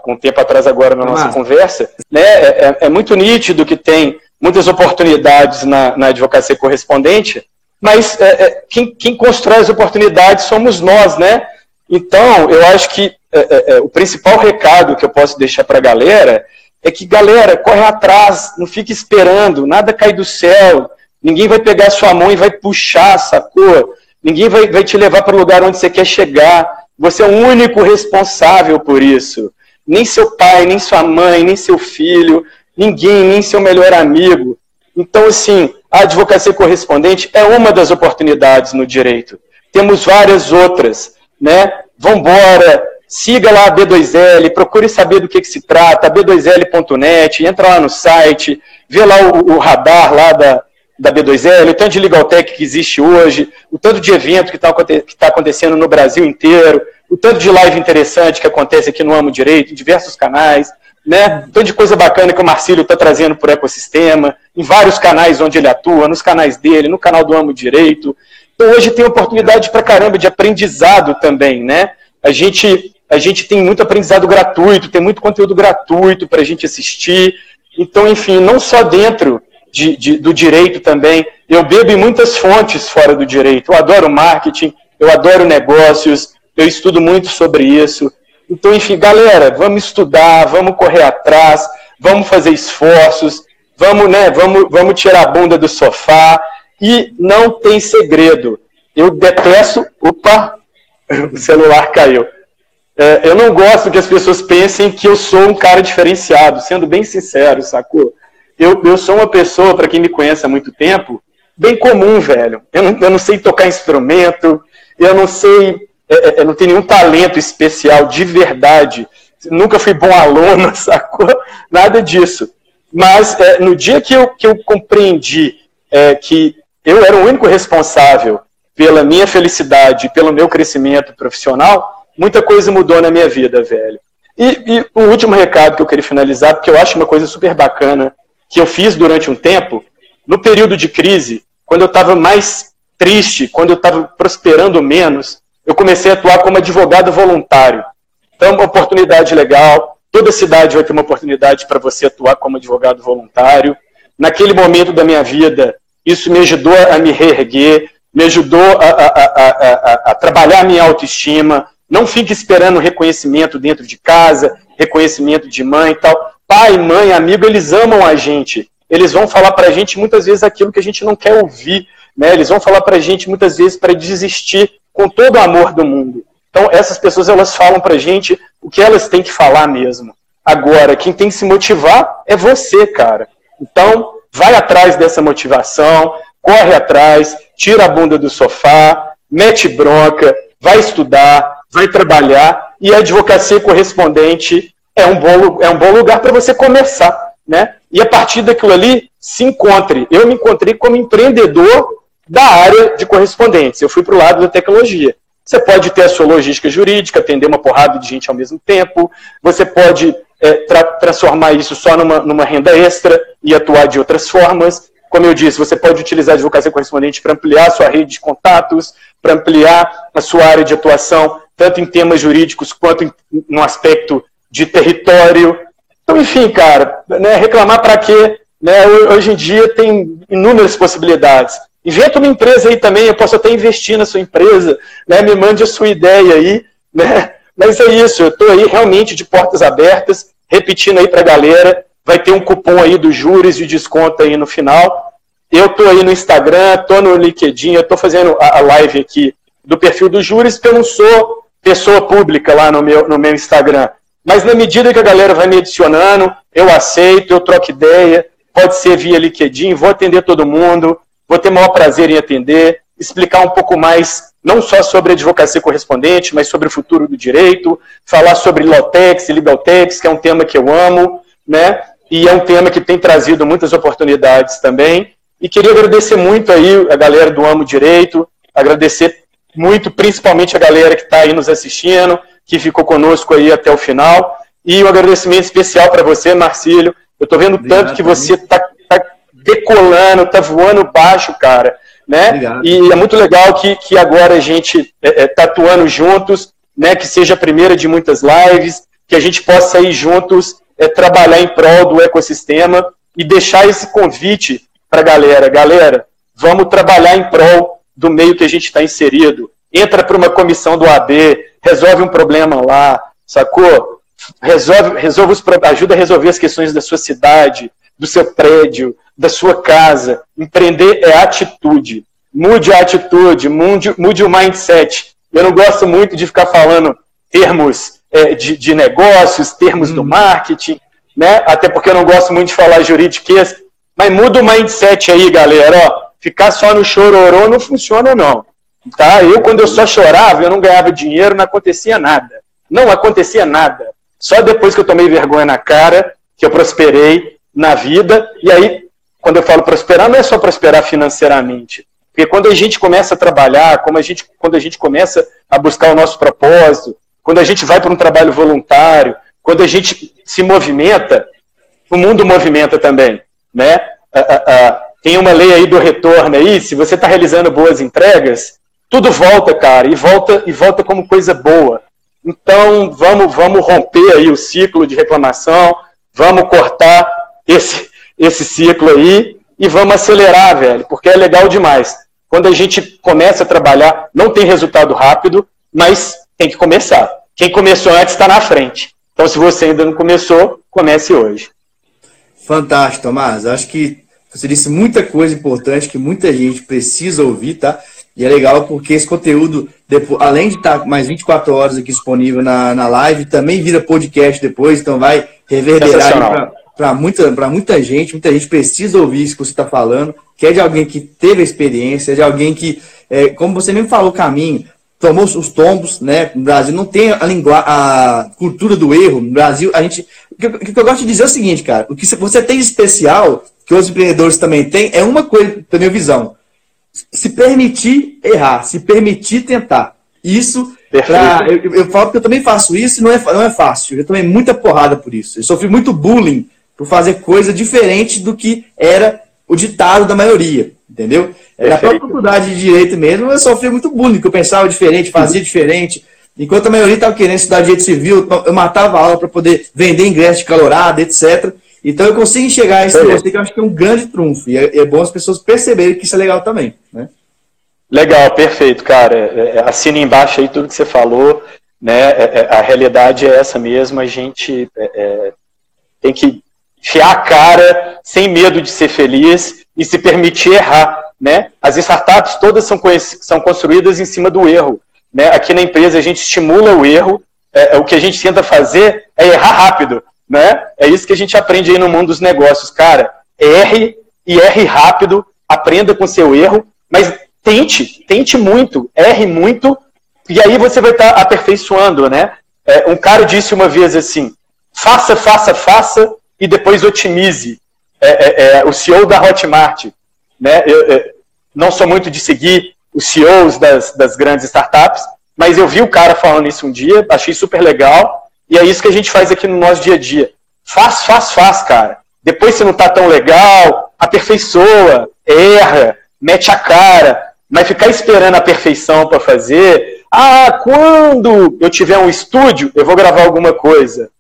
um tempo atrás agora na nossa ah. conversa, né, é, é, é, muito nítido que tem muitas oportunidades na, na advocacia correspondente, mas é, é, quem, quem, constrói as oportunidades somos nós, né? Então, eu acho que é, o principal recado que eu posso deixar para a galera é que, galera, corre atrás, não fique esperando, nada cai do céu, ninguém vai pegar sua mão e vai puxar, sacou? Ninguém vai, vai te levar para o lugar onde você quer chegar. Você é o único responsável por isso. Nem seu pai, nem sua mãe, nem seu filho, ninguém, nem seu melhor amigo. Então, assim, a advocacia correspondente é uma das oportunidades no direito. Temos várias outras, né? Vambora, siga lá a B2L, procure saber do que, que se trata, b2l.net, entra lá no site, vê lá o, o radar lá da, da B2L, o tanto de Legal Tech que existe hoje, o tanto de evento que está tá acontecendo no Brasil inteiro, o tanto de live interessante que acontece aqui no Amo Direito, em diversos canais. né? Tanto de coisa bacana que o Marcílio está trazendo para o ecossistema, em vários canais onde ele atua, nos canais dele, no canal do Amo Direito. Então hoje tem oportunidade para caramba de aprendizado também, né? A gente, a gente tem muito aprendizado gratuito, tem muito conteúdo gratuito para a gente assistir. Então, enfim, não só dentro de, de, do direito também, eu bebo em muitas fontes fora do direito. Eu adoro marketing, eu adoro negócios, eu estudo muito sobre isso. Então, enfim, galera, vamos estudar, vamos correr atrás, vamos fazer esforços, vamos, né, vamos, vamos tirar a bunda do sofá e não tem segredo. Eu detesto. Opa, o celular caiu. É, eu não gosto que as pessoas pensem que eu sou um cara diferenciado, sendo bem sincero, sacou? Eu, eu sou uma pessoa, para quem me conhece há muito tempo, bem comum, velho. Eu não, eu não sei tocar instrumento, eu não sei é, é, eu não tenho nenhum talento especial de verdade. Nunca fui bom aluno, sacou? Nada disso. Mas é, no dia que eu, que eu compreendi é, que eu era o único responsável pela minha felicidade, pelo meu crescimento profissional, muita coisa mudou na minha vida, velho. E, e o último recado que eu queria finalizar, porque eu acho uma coisa super bacana, que eu fiz durante um tempo, no período de crise, quando eu estava mais triste, quando eu estava prosperando menos, eu comecei a atuar como advogado voluntário. Então, uma oportunidade legal. Toda cidade vai ter uma oportunidade para você atuar como advogado voluntário. Naquele momento da minha vida, isso me ajudou a me reerguer, me ajudou a, a, a, a trabalhar a minha autoestima. Não fique esperando reconhecimento dentro de casa, reconhecimento de mãe e tal. Pai, mãe, amigo, eles amam a gente. Eles vão falar para a gente muitas vezes aquilo que a gente não quer ouvir. Né? Eles vão falar para a gente muitas vezes para desistir com todo o amor do mundo. Então, essas pessoas elas falam para a gente o que elas têm que falar mesmo. Agora, quem tem que se motivar é você, cara. Então, vai atrás dessa motivação, corre atrás, tira a bunda do sofá, mete bronca, vai estudar, vai trabalhar e a advocacia correspondente é um bom, é um bom lugar para você começar, né? E a partir daquilo ali, se encontre. Eu me encontrei como empreendedor da área de correspondência. Eu fui para o lado da tecnologia. Você pode ter a sua logística jurídica, atender uma porrada de gente ao mesmo tempo, você pode é, tra transformar isso só numa, numa renda extra e atuar de outras formas. Como eu disse, você pode utilizar a advocacia correspondente para ampliar a sua rede de contatos, para ampliar a sua área de atuação, tanto em temas jurídicos quanto em, no aspecto de território. Então, enfim, cara, né, reclamar para quê? Né, hoje em dia tem inúmeras possibilidades. Inventa uma empresa aí também, eu posso até investir na sua empresa, né? me mande a sua ideia aí. Né? Mas é isso, eu estou aí realmente de portas abertas, repetindo aí para a galera, vai ter um cupom aí dos juros de desconto aí no final. Eu estou aí no Instagram, estou no LinkedIn, estou fazendo a live aqui do perfil dos juros, porque eu não sou pessoa pública lá no meu, no meu Instagram. Mas na medida que a galera vai me adicionando, eu aceito, eu troco ideia, pode ser via LinkedIn, vou atender todo mundo. Vou ter maior prazer em atender, explicar um pouco mais, não só sobre advocacia correspondente, mas sobre o futuro do direito, falar sobre Lotex e Legaltex, que é um tema que eu amo, né? E é um tema que tem trazido muitas oportunidades também. E queria agradecer muito aí a galera do Amo Direito, agradecer muito, principalmente a galera que está aí nos assistindo, que ficou conosco aí até o final. E um agradecimento especial para você, Marcílio. Eu estou vendo Obrigado, tanto que você está decolando, tá voando baixo, cara. Né? Obrigado. E é muito legal que, que agora a gente é, é, tá atuando juntos, né? que seja a primeira de muitas lives, que a gente possa ir juntos é, trabalhar em prol do ecossistema e deixar esse convite para a galera. Galera, vamos trabalhar em prol do meio que a gente está inserido. Entra para uma comissão do AB, resolve um problema lá, sacou? Resolve, resolve os, ajuda a resolver as questões da sua cidade, do seu prédio, da sua casa. Empreender é atitude. Mude a atitude, mude, mude o mindset. Eu não gosto muito de ficar falando termos é, de, de, negócios, termos do uhum. marketing, né? Até porque eu não gosto muito de falar juridiquês. Mas muda o mindset aí, galera. Ó, ficar só no chororô não funciona, não. Tá? Eu, quando eu só chorava, eu não ganhava dinheiro, não acontecia nada. Não acontecia nada. Só depois que eu tomei vergonha na cara, que eu prosperei na vida, e aí quando eu falo prosperar, não é só prosperar financeiramente. Porque quando a gente começa a trabalhar, como a gente, quando a gente começa a buscar o nosso propósito, quando a gente vai para um trabalho voluntário, quando a gente se movimenta, o mundo movimenta também, né? tem uma lei aí do retorno aí, se você está realizando boas entregas, tudo volta, cara, e volta e volta como coisa boa. Então, vamos, vamos romper aí o ciclo de reclamação, vamos cortar esse, esse ciclo aí e vamos acelerar, velho, porque é legal demais. Quando a gente começa a trabalhar, não tem resultado rápido, mas tem que começar. Quem começou antes está na frente. Então, se você ainda não começou, comece hoje. Fantástico, Tomás. Acho que você disse muita coisa importante que muita gente precisa ouvir, tá? E é legal porque esse conteúdo, depois, além de estar mais 24 horas aqui disponível na, na live, também vira podcast depois, então vai reverberar para muita, muita gente. Muita gente precisa ouvir isso que você está falando, que é de alguém que teve a experiência, é de alguém que, é, como você mesmo falou, o caminho, tomou os tombos, né? No Brasil não tem a, a cultura do erro. No Brasil, a gente. O que, o que eu gosto de dizer é o seguinte, cara: o que você tem de especial, que os empreendedores também têm, é uma coisa, da minha visão se permitir errar, se permitir tentar. Isso, pra, eu, eu, falo que eu também faço isso e não é, não é fácil. Eu tomei muita porrada por isso. Eu sofri muito bullying por fazer coisa diferente do que era o ditado da maioria, entendeu? Na própria faculdade de Direito mesmo, eu sofri muito bullying, que eu pensava diferente, fazia diferente. Enquanto a maioria estava querendo estudar Direito Civil, eu matava a aula para poder vender ingresso de calorada, etc. Então eu consigo enxergar isso você, que eu acho que é um grande trunfo. E é, é, bom as pessoas perceberem que isso é legal também. Né? Legal, perfeito, cara. É, é, assina embaixo aí tudo que você falou. Né? É, a realidade é essa mesmo. A gente é, tem que fiar a cara sem medo de ser feliz e se permitir errar. Né? As startups todas são, são construídas em cima do erro. Né? Aqui na empresa a gente estimula o erro. É, o que a gente tenta fazer é errar rápido né? É isso que a gente aprende aí no mundo dos negócios, cara. Erre e erre rápido, aprenda com seu erro, mas tente, tente muito, erre muito, e aí você vai estar tá aperfeiçoando, né? É, um cara disse uma vez assim: faça, faça, faça e depois otimize. É, é, é o CEO da Hotmart, né? Eu, eu, não sou muito de seguir os CEOs das, das grandes startups, mas eu vi o cara falando isso um dia, achei super legal e é isso que a gente faz aqui no nosso dia a dia. Faz, faz, faz, cara. Depois se não tá tão legal, aperfeiçoa, erra, mete a cara, mas ficar esperando a perfeição para fazer. Ah, quando eu tiver um estúdio, eu vou gravar alguma coisa.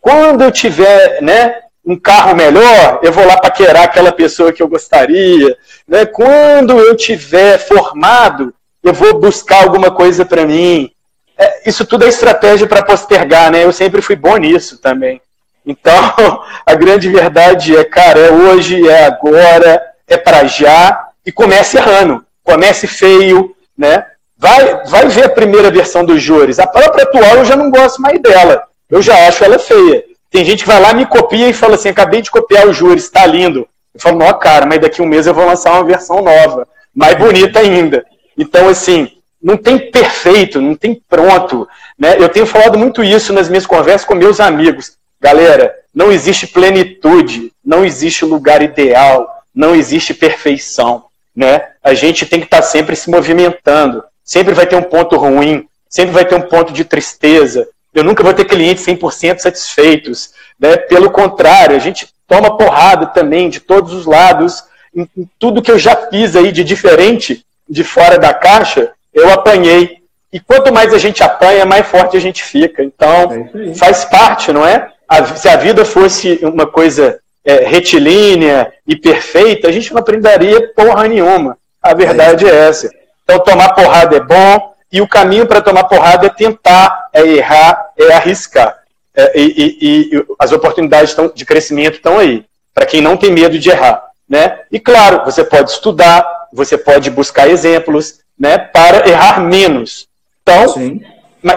Quando eu tiver, né, um carro melhor, eu vou lá paquerar aquela pessoa que eu gostaria. Né? Quando eu tiver formado, eu vou buscar alguma coisa para mim é, isso tudo é estratégia para postergar, né? Eu sempre fui bom nisso também. Então, a grande verdade é, cara, é hoje, é agora, é para já, e comece errando, comece feio, né? Vai, vai ver a primeira versão dos júris. A própria atual eu já não gosto mais dela. Eu já acho ela feia. Tem gente que vai lá, me copia e fala assim: acabei de copiar o júris, está lindo. Eu falo, não, cara, mas daqui a um mês eu vou lançar uma versão nova, mais bonita ainda. Então, assim, não tem perfeito, não tem pronto. Né? Eu tenho falado muito isso nas minhas conversas com meus amigos. Galera, não existe plenitude, não existe lugar ideal, não existe perfeição. Né? A gente tem que estar sempre se movimentando. Sempre vai ter um ponto ruim, sempre vai ter um ponto de tristeza. Eu nunca vou ter clientes 100% satisfeitos. Né? Pelo contrário, a gente toma porrada também de todos os lados. Em, em tudo que eu já fiz aí de diferente, de fora da caixa, eu apanhei. E quanto mais a gente apanha, mais forte a gente fica. Então, é faz parte, não é? A, se a vida fosse uma coisa é, retilínea e perfeita, a gente não aprenderia porra nenhuma. A verdade é, é essa. Então, tomar porrada é bom, e o caminho para tomar porrada é tentar, é errar, é arriscar. É, e, e, e, as oportunidades tão, de crescimento estão aí, para quem não tem medo de errar. Né? E claro, você pode estudar, você pode buscar exemplos, né, para errar menos. Então, Sim.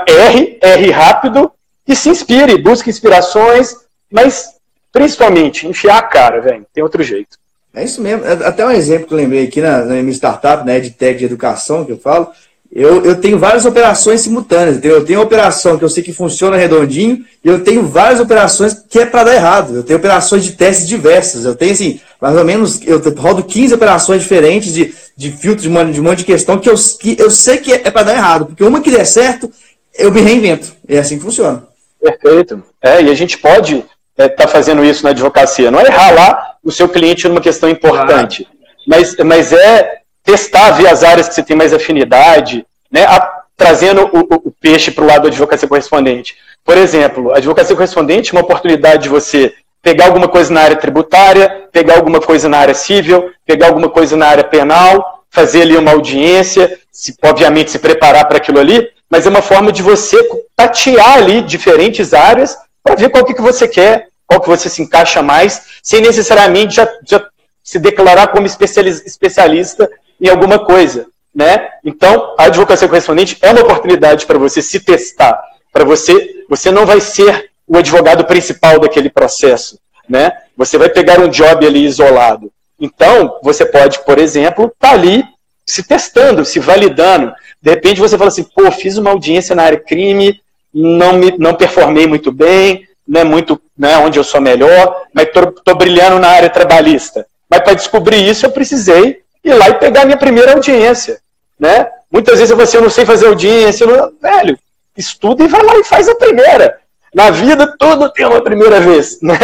erre, erre rápido e se inspire, busque inspirações, mas principalmente enfiar a cara, velho. Tem outro jeito. É isso mesmo. É, até um exemplo que eu lembrei aqui na, na minha startup, né, de tech de educação, que eu falo. Eu, eu tenho várias operações simultâneas. Entendeu? Eu tenho uma operação que eu sei que funciona redondinho e eu tenho várias operações que é para dar errado. Eu tenho operações de testes diversas. Eu tenho, assim, mais ou menos, eu rodo 15 operações diferentes de de filtro, de um, de um monte de questão que eu, que eu sei que é, é para dar errado. Porque uma que der certo, eu me reinvento. É assim que funciona. Perfeito. É, e a gente pode estar é, tá fazendo isso na advocacia. Não é errar lá o seu cliente numa questão importante, mas, mas é testar, ver as áreas que você tem mais afinidade, né, a, trazendo o, o, o peixe para o lado da advocacia correspondente. Por exemplo, a advocacia correspondente é uma oportunidade de você pegar alguma coisa na área tributária, pegar alguma coisa na área civil, pegar alguma coisa na área penal, fazer ali uma audiência, se, obviamente se preparar para aquilo ali, mas é uma forma de você tatear ali diferentes áreas para ver qual que, que você quer, qual que você se encaixa mais, sem necessariamente já, já se declarar como especialista em alguma coisa. Né? Então, a advocacia correspondente é uma oportunidade para você se testar, para você, você não vai ser o advogado principal daquele processo, né? Você vai pegar um job ali isolado. Então, você pode, por exemplo, estar tá ali se testando, se validando. De repente você fala assim, pô, fiz uma audiência na área crime, não me não performei muito bem, não é muito né, onde eu sou melhor, mas estou brilhando na área trabalhista. Mas para descobrir isso, eu precisei ir lá e pegar minha primeira audiência. Né? Muitas vezes você não sei fazer audiência, não... velho, estuda e vai lá e faz a primeira. Na vida, tudo tem uma primeira vez, né?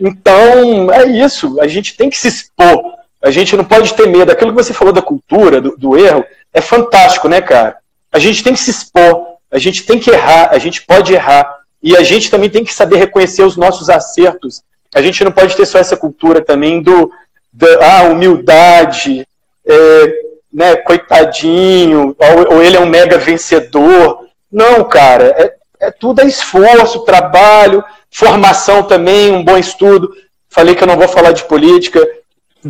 Então, é isso. A gente tem que se expor. A gente não pode ter medo. Aquilo que você falou da cultura, do, do erro, é fantástico, né, cara? A gente tem que se expor. A gente tem que errar. A gente pode errar. E a gente também tem que saber reconhecer os nossos acertos. A gente não pode ter só essa cultura também do da ah, humildade, é, né, coitadinho, ou, ou, ele é um mega vencedor. Não, cara, é, é tudo é esforço, trabalho, formação também, um bom estudo. Falei que eu não vou falar de política.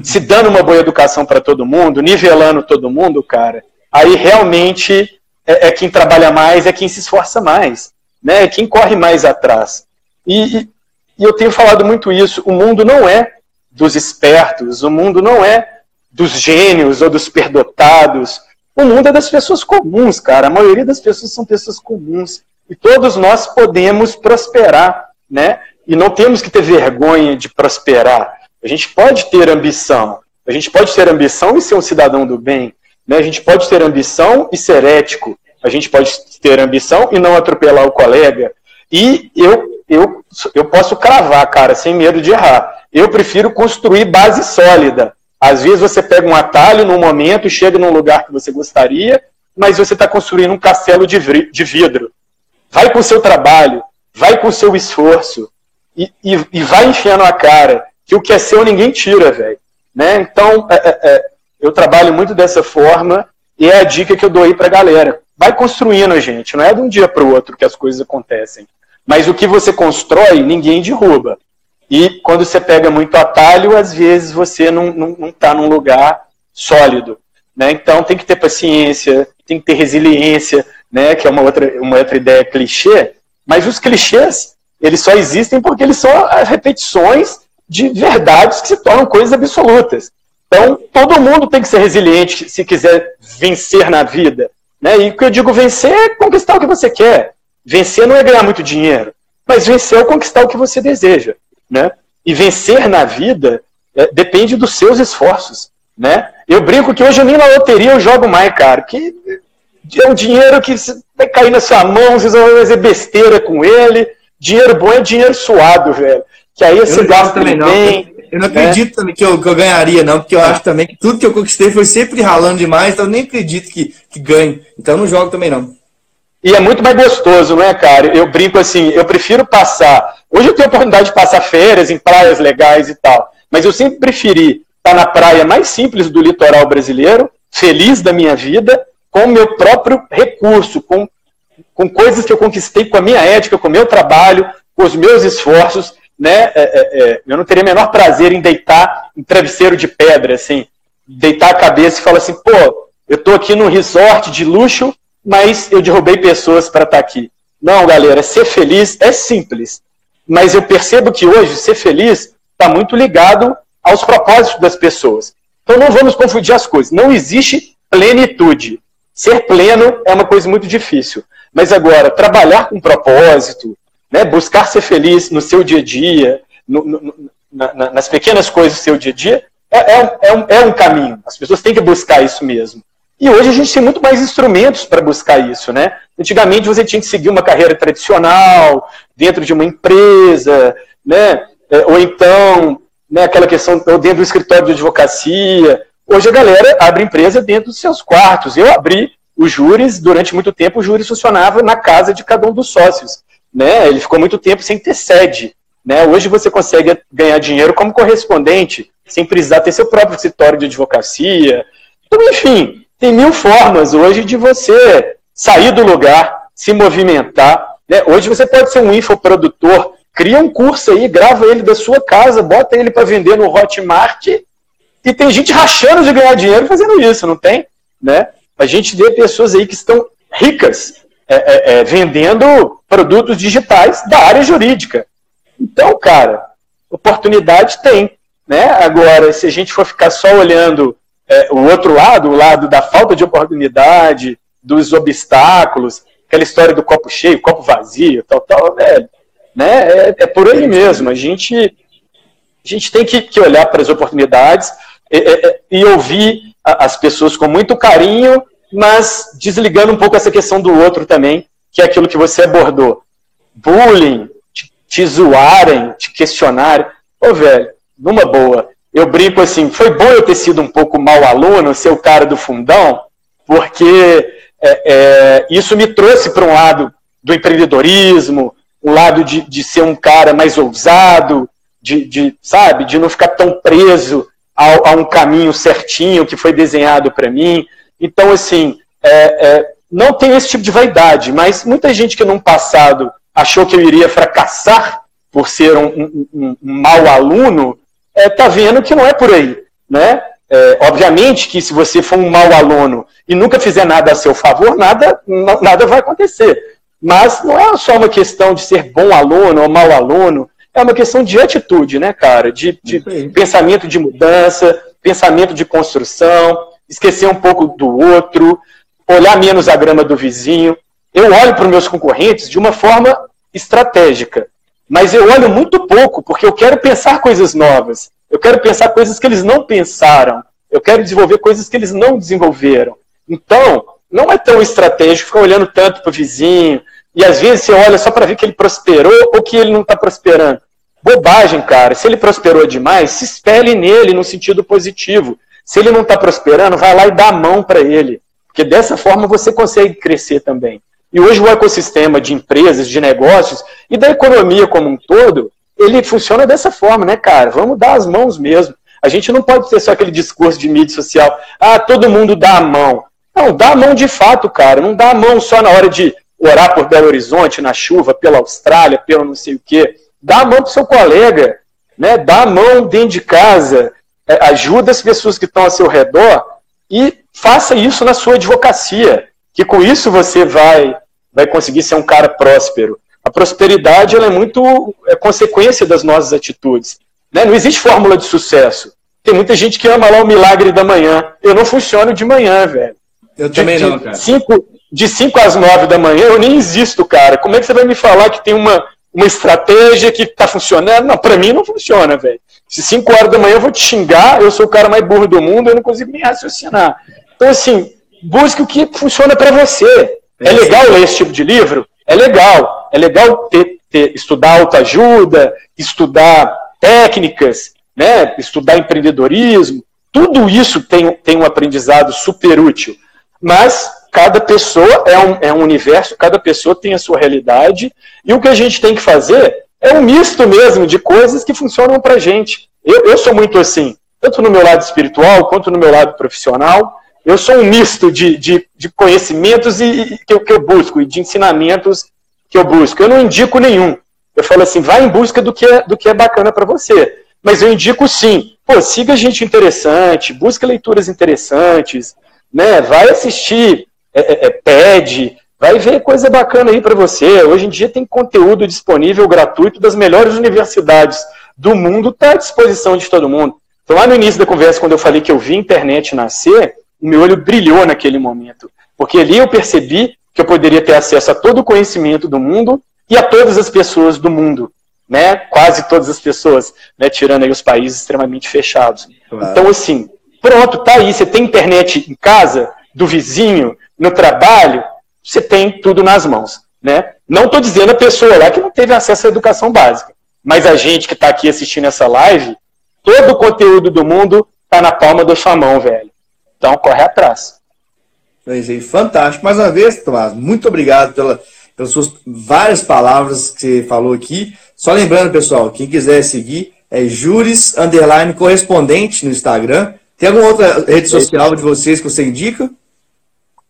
Se dando uma boa educação para todo mundo, nivelando todo mundo, cara, aí realmente é, é, quem trabalha mais, é quem se esforça mais, né? É quem corre mais atrás. E, e, e eu tenho falado muito isso. O mundo não é dos espertos, o mundo não é dos gênios ou dos perdotados. O mundo é das pessoas comuns, cara. A maioria das pessoas são pessoas comuns. E todos nós podemos prosperar, né? E não temos que ter vergonha de prosperar. A gente pode ter ambição. A gente pode ter ambição e ser um cidadão do bem. Né? A gente pode ter ambição e ser ético. A gente pode ter ambição e não atropelar o colega. E eu, eu, eu posso cravar, cara, sem medo de errar. Eu prefiro construir base sólida. Às vezes você pega um atalho num momento, chega num lugar que você gostaria, mas você está construindo um castelo de vidro. Vai com o seu trabalho, vai com o seu esforço e, e, e vai enfiando a cara que o que é seu ninguém tira, velho. Né? Então, é, é, é, eu trabalho muito dessa forma e é a dica que eu dou aí pra galera. Vai construindo, gente. Não é de um dia para o outro que as coisas acontecem. Mas o que você constrói, ninguém derruba. E quando você pega muito atalho, às vezes você não está não, não tá num lugar sólido. Né? Então tem que ter paciência, tem que ter resiliência, né, que é uma outra, uma outra ideia clichê, mas os clichês, eles só existem porque eles são as repetições de verdades que se tornam coisas absolutas. Então, todo mundo tem que ser resiliente se quiser vencer na vida. Né? E o que eu digo vencer é conquistar o que você quer. Vencer não é ganhar muito dinheiro, mas vencer é conquistar o que você deseja. Né? E vencer na vida é, depende dos seus esforços. Né? Eu brinco que hoje nem na loteria eu jogo mais, cara. Que é um dinheiro que vai cair na sua mão, vocês vão fazer besteira com ele. Dinheiro bom é dinheiro suado, velho. Que aí você gasta também bem. Não. Eu não né? acredito também que eu, que eu, ganharia, não, porque eu acho também que tudo que eu conquistei foi sempre ralando demais, então eu nem acredito que, que ganhe. Então eu não jogo também, não. E é muito mais gostoso, não é, cara? Eu brinco assim, eu prefiro passar. Hoje eu tenho a oportunidade de passar férias em praias legais e tal, mas eu sempre preferi estar na praia mais simples do litoral brasileiro, feliz da minha vida, com meu próprio recurso, com, com coisas que eu conquistei com a minha ética, com o meu trabalho, com os meus esforços, né? É, é, é, eu não teria o menor prazer em deitar em travesseiro de pedra, assim, deitar a cabeça e falar assim, pô, eu estou aqui num resort de luxo, mas eu derrubei pessoas para estar tá aqui. Não, galera, ser feliz é simples. Mas eu percebo que hoje ser feliz está muito ligado aos propósitos das pessoas. Então não vamos confundir as coisas. Não existe plenitude. Ser pleno é uma coisa muito difícil. Mas agora, trabalhar com propósito, né, buscar ser feliz no seu dia a dia, no, no, na, nas pequenas coisas do seu dia a dia, é, é, é, um, é um caminho. As pessoas têm que buscar isso mesmo. E hoje a gente tem muito mais instrumentos para buscar isso, né? Antigamente você tinha que seguir uma carreira tradicional, dentro de uma empresa, né? É, ou então, né, aquela questão, dentro do escritório de advocacia. Hoje a galera abre empresa dentro dos seus quartos. Eu abri os júris, durante muito tempo, o júri funcionava na casa de cada um dos sócios. Né? Ele ficou muito tempo sem ter sede. Né? Hoje você consegue ganhar dinheiro como correspondente, sem precisar ter seu próprio escritório de advocacia. Então, enfim, tem mil formas hoje de você sair do lugar, se movimentar. Né? Hoje você pode ser um infoprodutor, cria um curso aí, grava ele da sua casa, bota ele para vender no Hotmart e tem gente rachando de ganhar dinheiro fazendo isso, não tem? Né? A gente vê pessoas aí que estão ricas é, é, é, vendendo produtos digitais da área jurídica. Então, cara, oportunidade tem. Né? Agora, se a gente for ficar só olhando é, o outro lado, o lado da falta de oportunidade, dos obstáculos, aquela história do copo cheio, copo vazio, tal, tal, velho. Né? É, é por aí mesmo. A gente, a gente tem que, que olhar para as oportunidades e, ouvir as pessoas com muito carinho, mas desligando um pouco essa questão do outro também, que é aquilo que você abordou. Bullying, te, te zoarem, te questionarem. Ô, velho, numa boa. Eu brinco assim, foi bom eu ter sido um pouco mau aluno, ser o cara do fundão, porque é, é, isso me trouxe para um lado do empreendedorismo, um lado de, de ser um cara mais ousado, de, de, sabe, de não ficar tão preso a, a um caminho certinho que foi desenhado para mim. Então, assim, é, é, não tenho esse tipo de vaidade, mas muita gente que no passado achou que eu iria fracassar por ser um, um, um, mau aluno, está é, vendo que não é por aí. Né? É, obviamente que se você for um mau aluno e nunca fizer nada a seu favor, nada, nada vai acontecer. Mas não é só uma questão de ser bom aluno ou mau aluno, é uma questão de atitude, né, cara? De, de pensamento de mudança, pensamento de construção, esquecer um pouco do outro, olhar menos a grama do vizinho. Eu olho para os meus concorrentes de uma forma estratégica, mas eu olho muito pouco, porque eu quero pensar coisas novas. Eu quero pensar coisas que eles não pensaram. Eu quero desenvolver coisas que eles não desenvolveram. Então, não é tão estratégico ficar olhando tanto para o vizinho. E às vezes você olha só para ver que ele prosperou ou que ele não está prosperando. Bobagem, cara. Se ele prosperou demais, se espelhe nele no sentido positivo. Se ele não está prosperando, vai lá e dá a mão para ele. Porque dessa forma você consegue crescer também. E hoje o ecossistema de empresas, de negócios e da economia como um todo, ele funciona dessa forma, né, cara? Vamos dar as mãos mesmo. A gente não pode ter só aquele discurso de mídia social, ah, todo mundo dá a mão. Não, dá a mão de fato, cara. Não dá a mão só na hora de orar por Belo Horizonte, na chuva, pela Austrália, pelo não sei o quê. Dá a mão pro seu colega, né? Dá a mão dentro de casa, é, ajuda as pessoas que estão ao seu redor e faça isso na sua advocacia, que com isso você vai, vai conseguir ser um cara próspero. A prosperidade ela é muito é consequência das nossas atitudes. Né? Não existe fórmula de sucesso. Tem muita gente que ama lá o milagre da manhã. Eu não funciono de manhã, velho. Eu de, também não, cara. Cinco, de 5 às 9 da manhã eu nem existo, cara. Como é que você vai me falar que tem uma, uma estratégia que está funcionando? Não, para mim não funciona, velho. Se 5 horas da manhã eu vou te xingar, eu sou o cara mais burro do mundo, eu não consigo nem raciocinar. Então, assim, busque o que funciona para você. É, é legal ler esse tipo de livro? É legal. É legal ter, ter, estudar autoajuda, estudar técnicas, né? estudar empreendedorismo. Tudo isso tem, tem um aprendizado super útil. Mas cada pessoa é um, é um universo, cada pessoa tem a sua realidade, e o que a gente tem que fazer é um misto mesmo de coisas que funcionam para gente. Eu, eu sou muito assim, tanto no meu lado espiritual quanto no meu lado profissional. Eu sou um misto de, de, de conhecimentos e, e que, eu, que eu busco, e de ensinamentos que eu busco. Eu não indico nenhum. Eu falo assim, vai em busca do que é, do que é bacana para você. Mas eu indico sim. Pô, siga gente interessante, busque leituras interessantes, né? Vai assistir é, é, é TED, vai ver coisa bacana aí para você. Hoje em dia tem conteúdo disponível gratuito das melhores universidades do mundo, está à disposição de todo mundo. Então, lá no início da conversa, quando eu falei que eu vi a internet nascer, o meu olho brilhou naquele momento. Porque ali eu percebi que eu poderia ter acesso a todo o conhecimento do mundo e a todas as pessoas do mundo. Né? Quase todas as pessoas, né? tirando aí os países extremamente fechados. Claro. Então, assim, pronto, tá aí. Você tem internet em casa, do vizinho, no trabalho, você tem tudo nas mãos. Né? Não estou dizendo a pessoa lá que não teve acesso à educação básica, mas a gente que está aqui assistindo essa live, todo o conteúdo do mundo está na palma da sua mão, velho. Então corre atrás. É fantástico. Mais uma vez, Tomás, muito obrigado pela, pelas suas várias palavras que você falou aqui. Só lembrando, pessoal, quem quiser seguir é Juris Underline Correspondente no Instagram. Tem alguma outra rede social de vocês que você indica?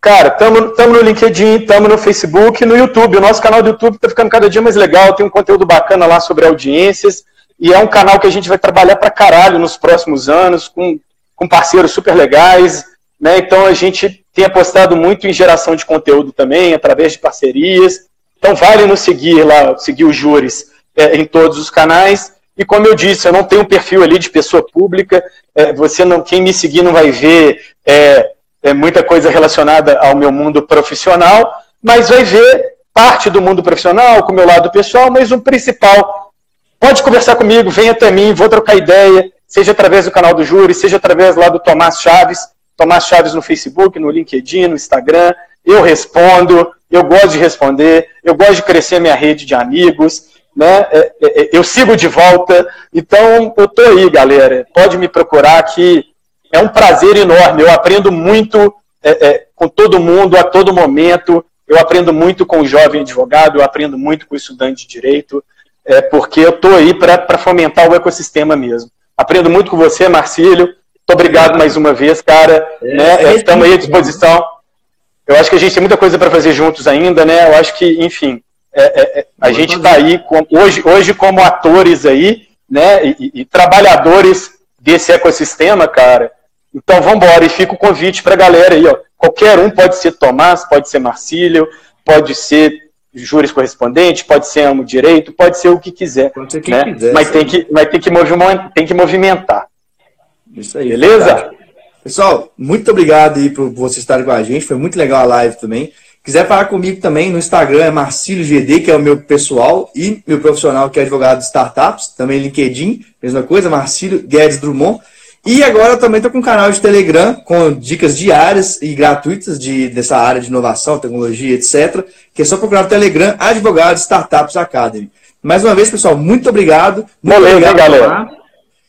Cara, estamos no LinkedIn, estamos no Facebook, no YouTube. O nosso canal do YouTube está ficando cada dia mais legal, tem um conteúdo bacana lá sobre audiências. E é um canal que a gente vai trabalhar para caralho nos próximos anos, com, com parceiros super legais. Né? Então a gente tem apostado muito em geração de conteúdo também, através de parcerias. Então vale nos seguir lá, seguir os Júris é, em todos os canais. E como eu disse, eu não tenho perfil ali de pessoa pública. É, você não, quem me seguir não vai ver é, é, muita coisa relacionada ao meu mundo profissional, mas vai ver parte do mundo profissional, com o meu lado pessoal, mas o principal. Pode conversar comigo, vem até mim, vou trocar ideia, seja através do canal do Júri, seja através lá do Tomás Chaves, Tomás Chaves no Facebook, no LinkedIn, no Instagram. Eu respondo, eu gosto de responder, eu gosto de crescer minha rede de amigos, né? É, é, é, eu sigo de volta, então eu tô aí, galera. Pode me procurar que é um prazer enorme. Eu aprendo muito é, é, com todo mundo, a todo momento. Eu aprendo muito com o jovem advogado, eu aprendo muito com o estudante de direito, é, porque eu estou aí para fomentar o ecossistema mesmo. Aprendo muito com você, Marcílio. Muito obrigado mais uma vez, cara. É, né? Estamos aí à disposição. Eu acho que a gente tem muita coisa para fazer juntos ainda, né? Eu acho que, enfim, é, é, a gente está aí com, hoje, hoje como atores aí, né? E, e, trabalhadores desse ecossistema, cara. Então vamos embora e fica o convite para a galera aí, ó. Qualquer um pode ser Tomás, pode ser Marcílio, pode ser júris correspondente, pode ser amo direito, pode ser o que quiser. Pode ser quem né? quiser. Mas tem que, vai ter que movimentar, tem que movimentar. Isso aí. Beleza? Pessoal, muito obrigado aí por vocês estarem com a gente. Foi muito legal a live também. Quiser falar comigo também no Instagram é Marcílio GD, que é o meu pessoal, e meu profissional, que é advogado de startups, também LinkedIn, mesma coisa, Marcílio Guedes Drummond. E agora eu também estou com um canal de Telegram com dicas diárias e gratuitas de, dessa área de inovação, tecnologia, etc. Que é só procurar no Telegram Advogados Startups Academy. Mais uma vez, pessoal, muito obrigado. Muito Beleza, obrigado, galera.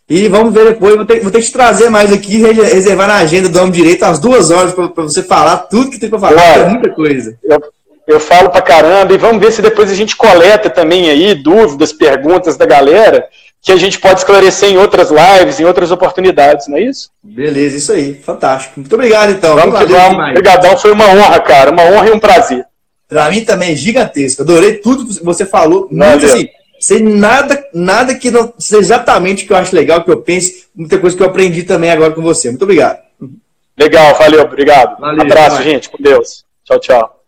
E vamos ver depois. Vou ter, vou ter que te trazer mais aqui, reservar na agenda do Homem Direito as duas horas para você falar tudo que tem para falar. Claro. É muita coisa. Eu, eu falo para caramba. E vamos ver se depois a gente coleta também aí dúvidas, perguntas da galera que a gente pode esclarecer em outras lives, em outras oportunidades, não é isso? Beleza, isso aí. Fantástico. Muito obrigado, então. Vamos que vamos. Obrigadão, foi uma honra, cara. Uma honra e um prazer. Para mim também, gigantesco. Adorei tudo que você falou. Muito assim, sem nada, nada que não seja exatamente o que eu acho legal, que eu pense, muita coisa que eu aprendi também agora com você. Muito obrigado. Legal, valeu, obrigado. Valeu, Abraço, gente, com Deus. Tchau, tchau.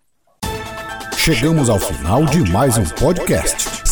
Chegamos ao final de mais um podcast.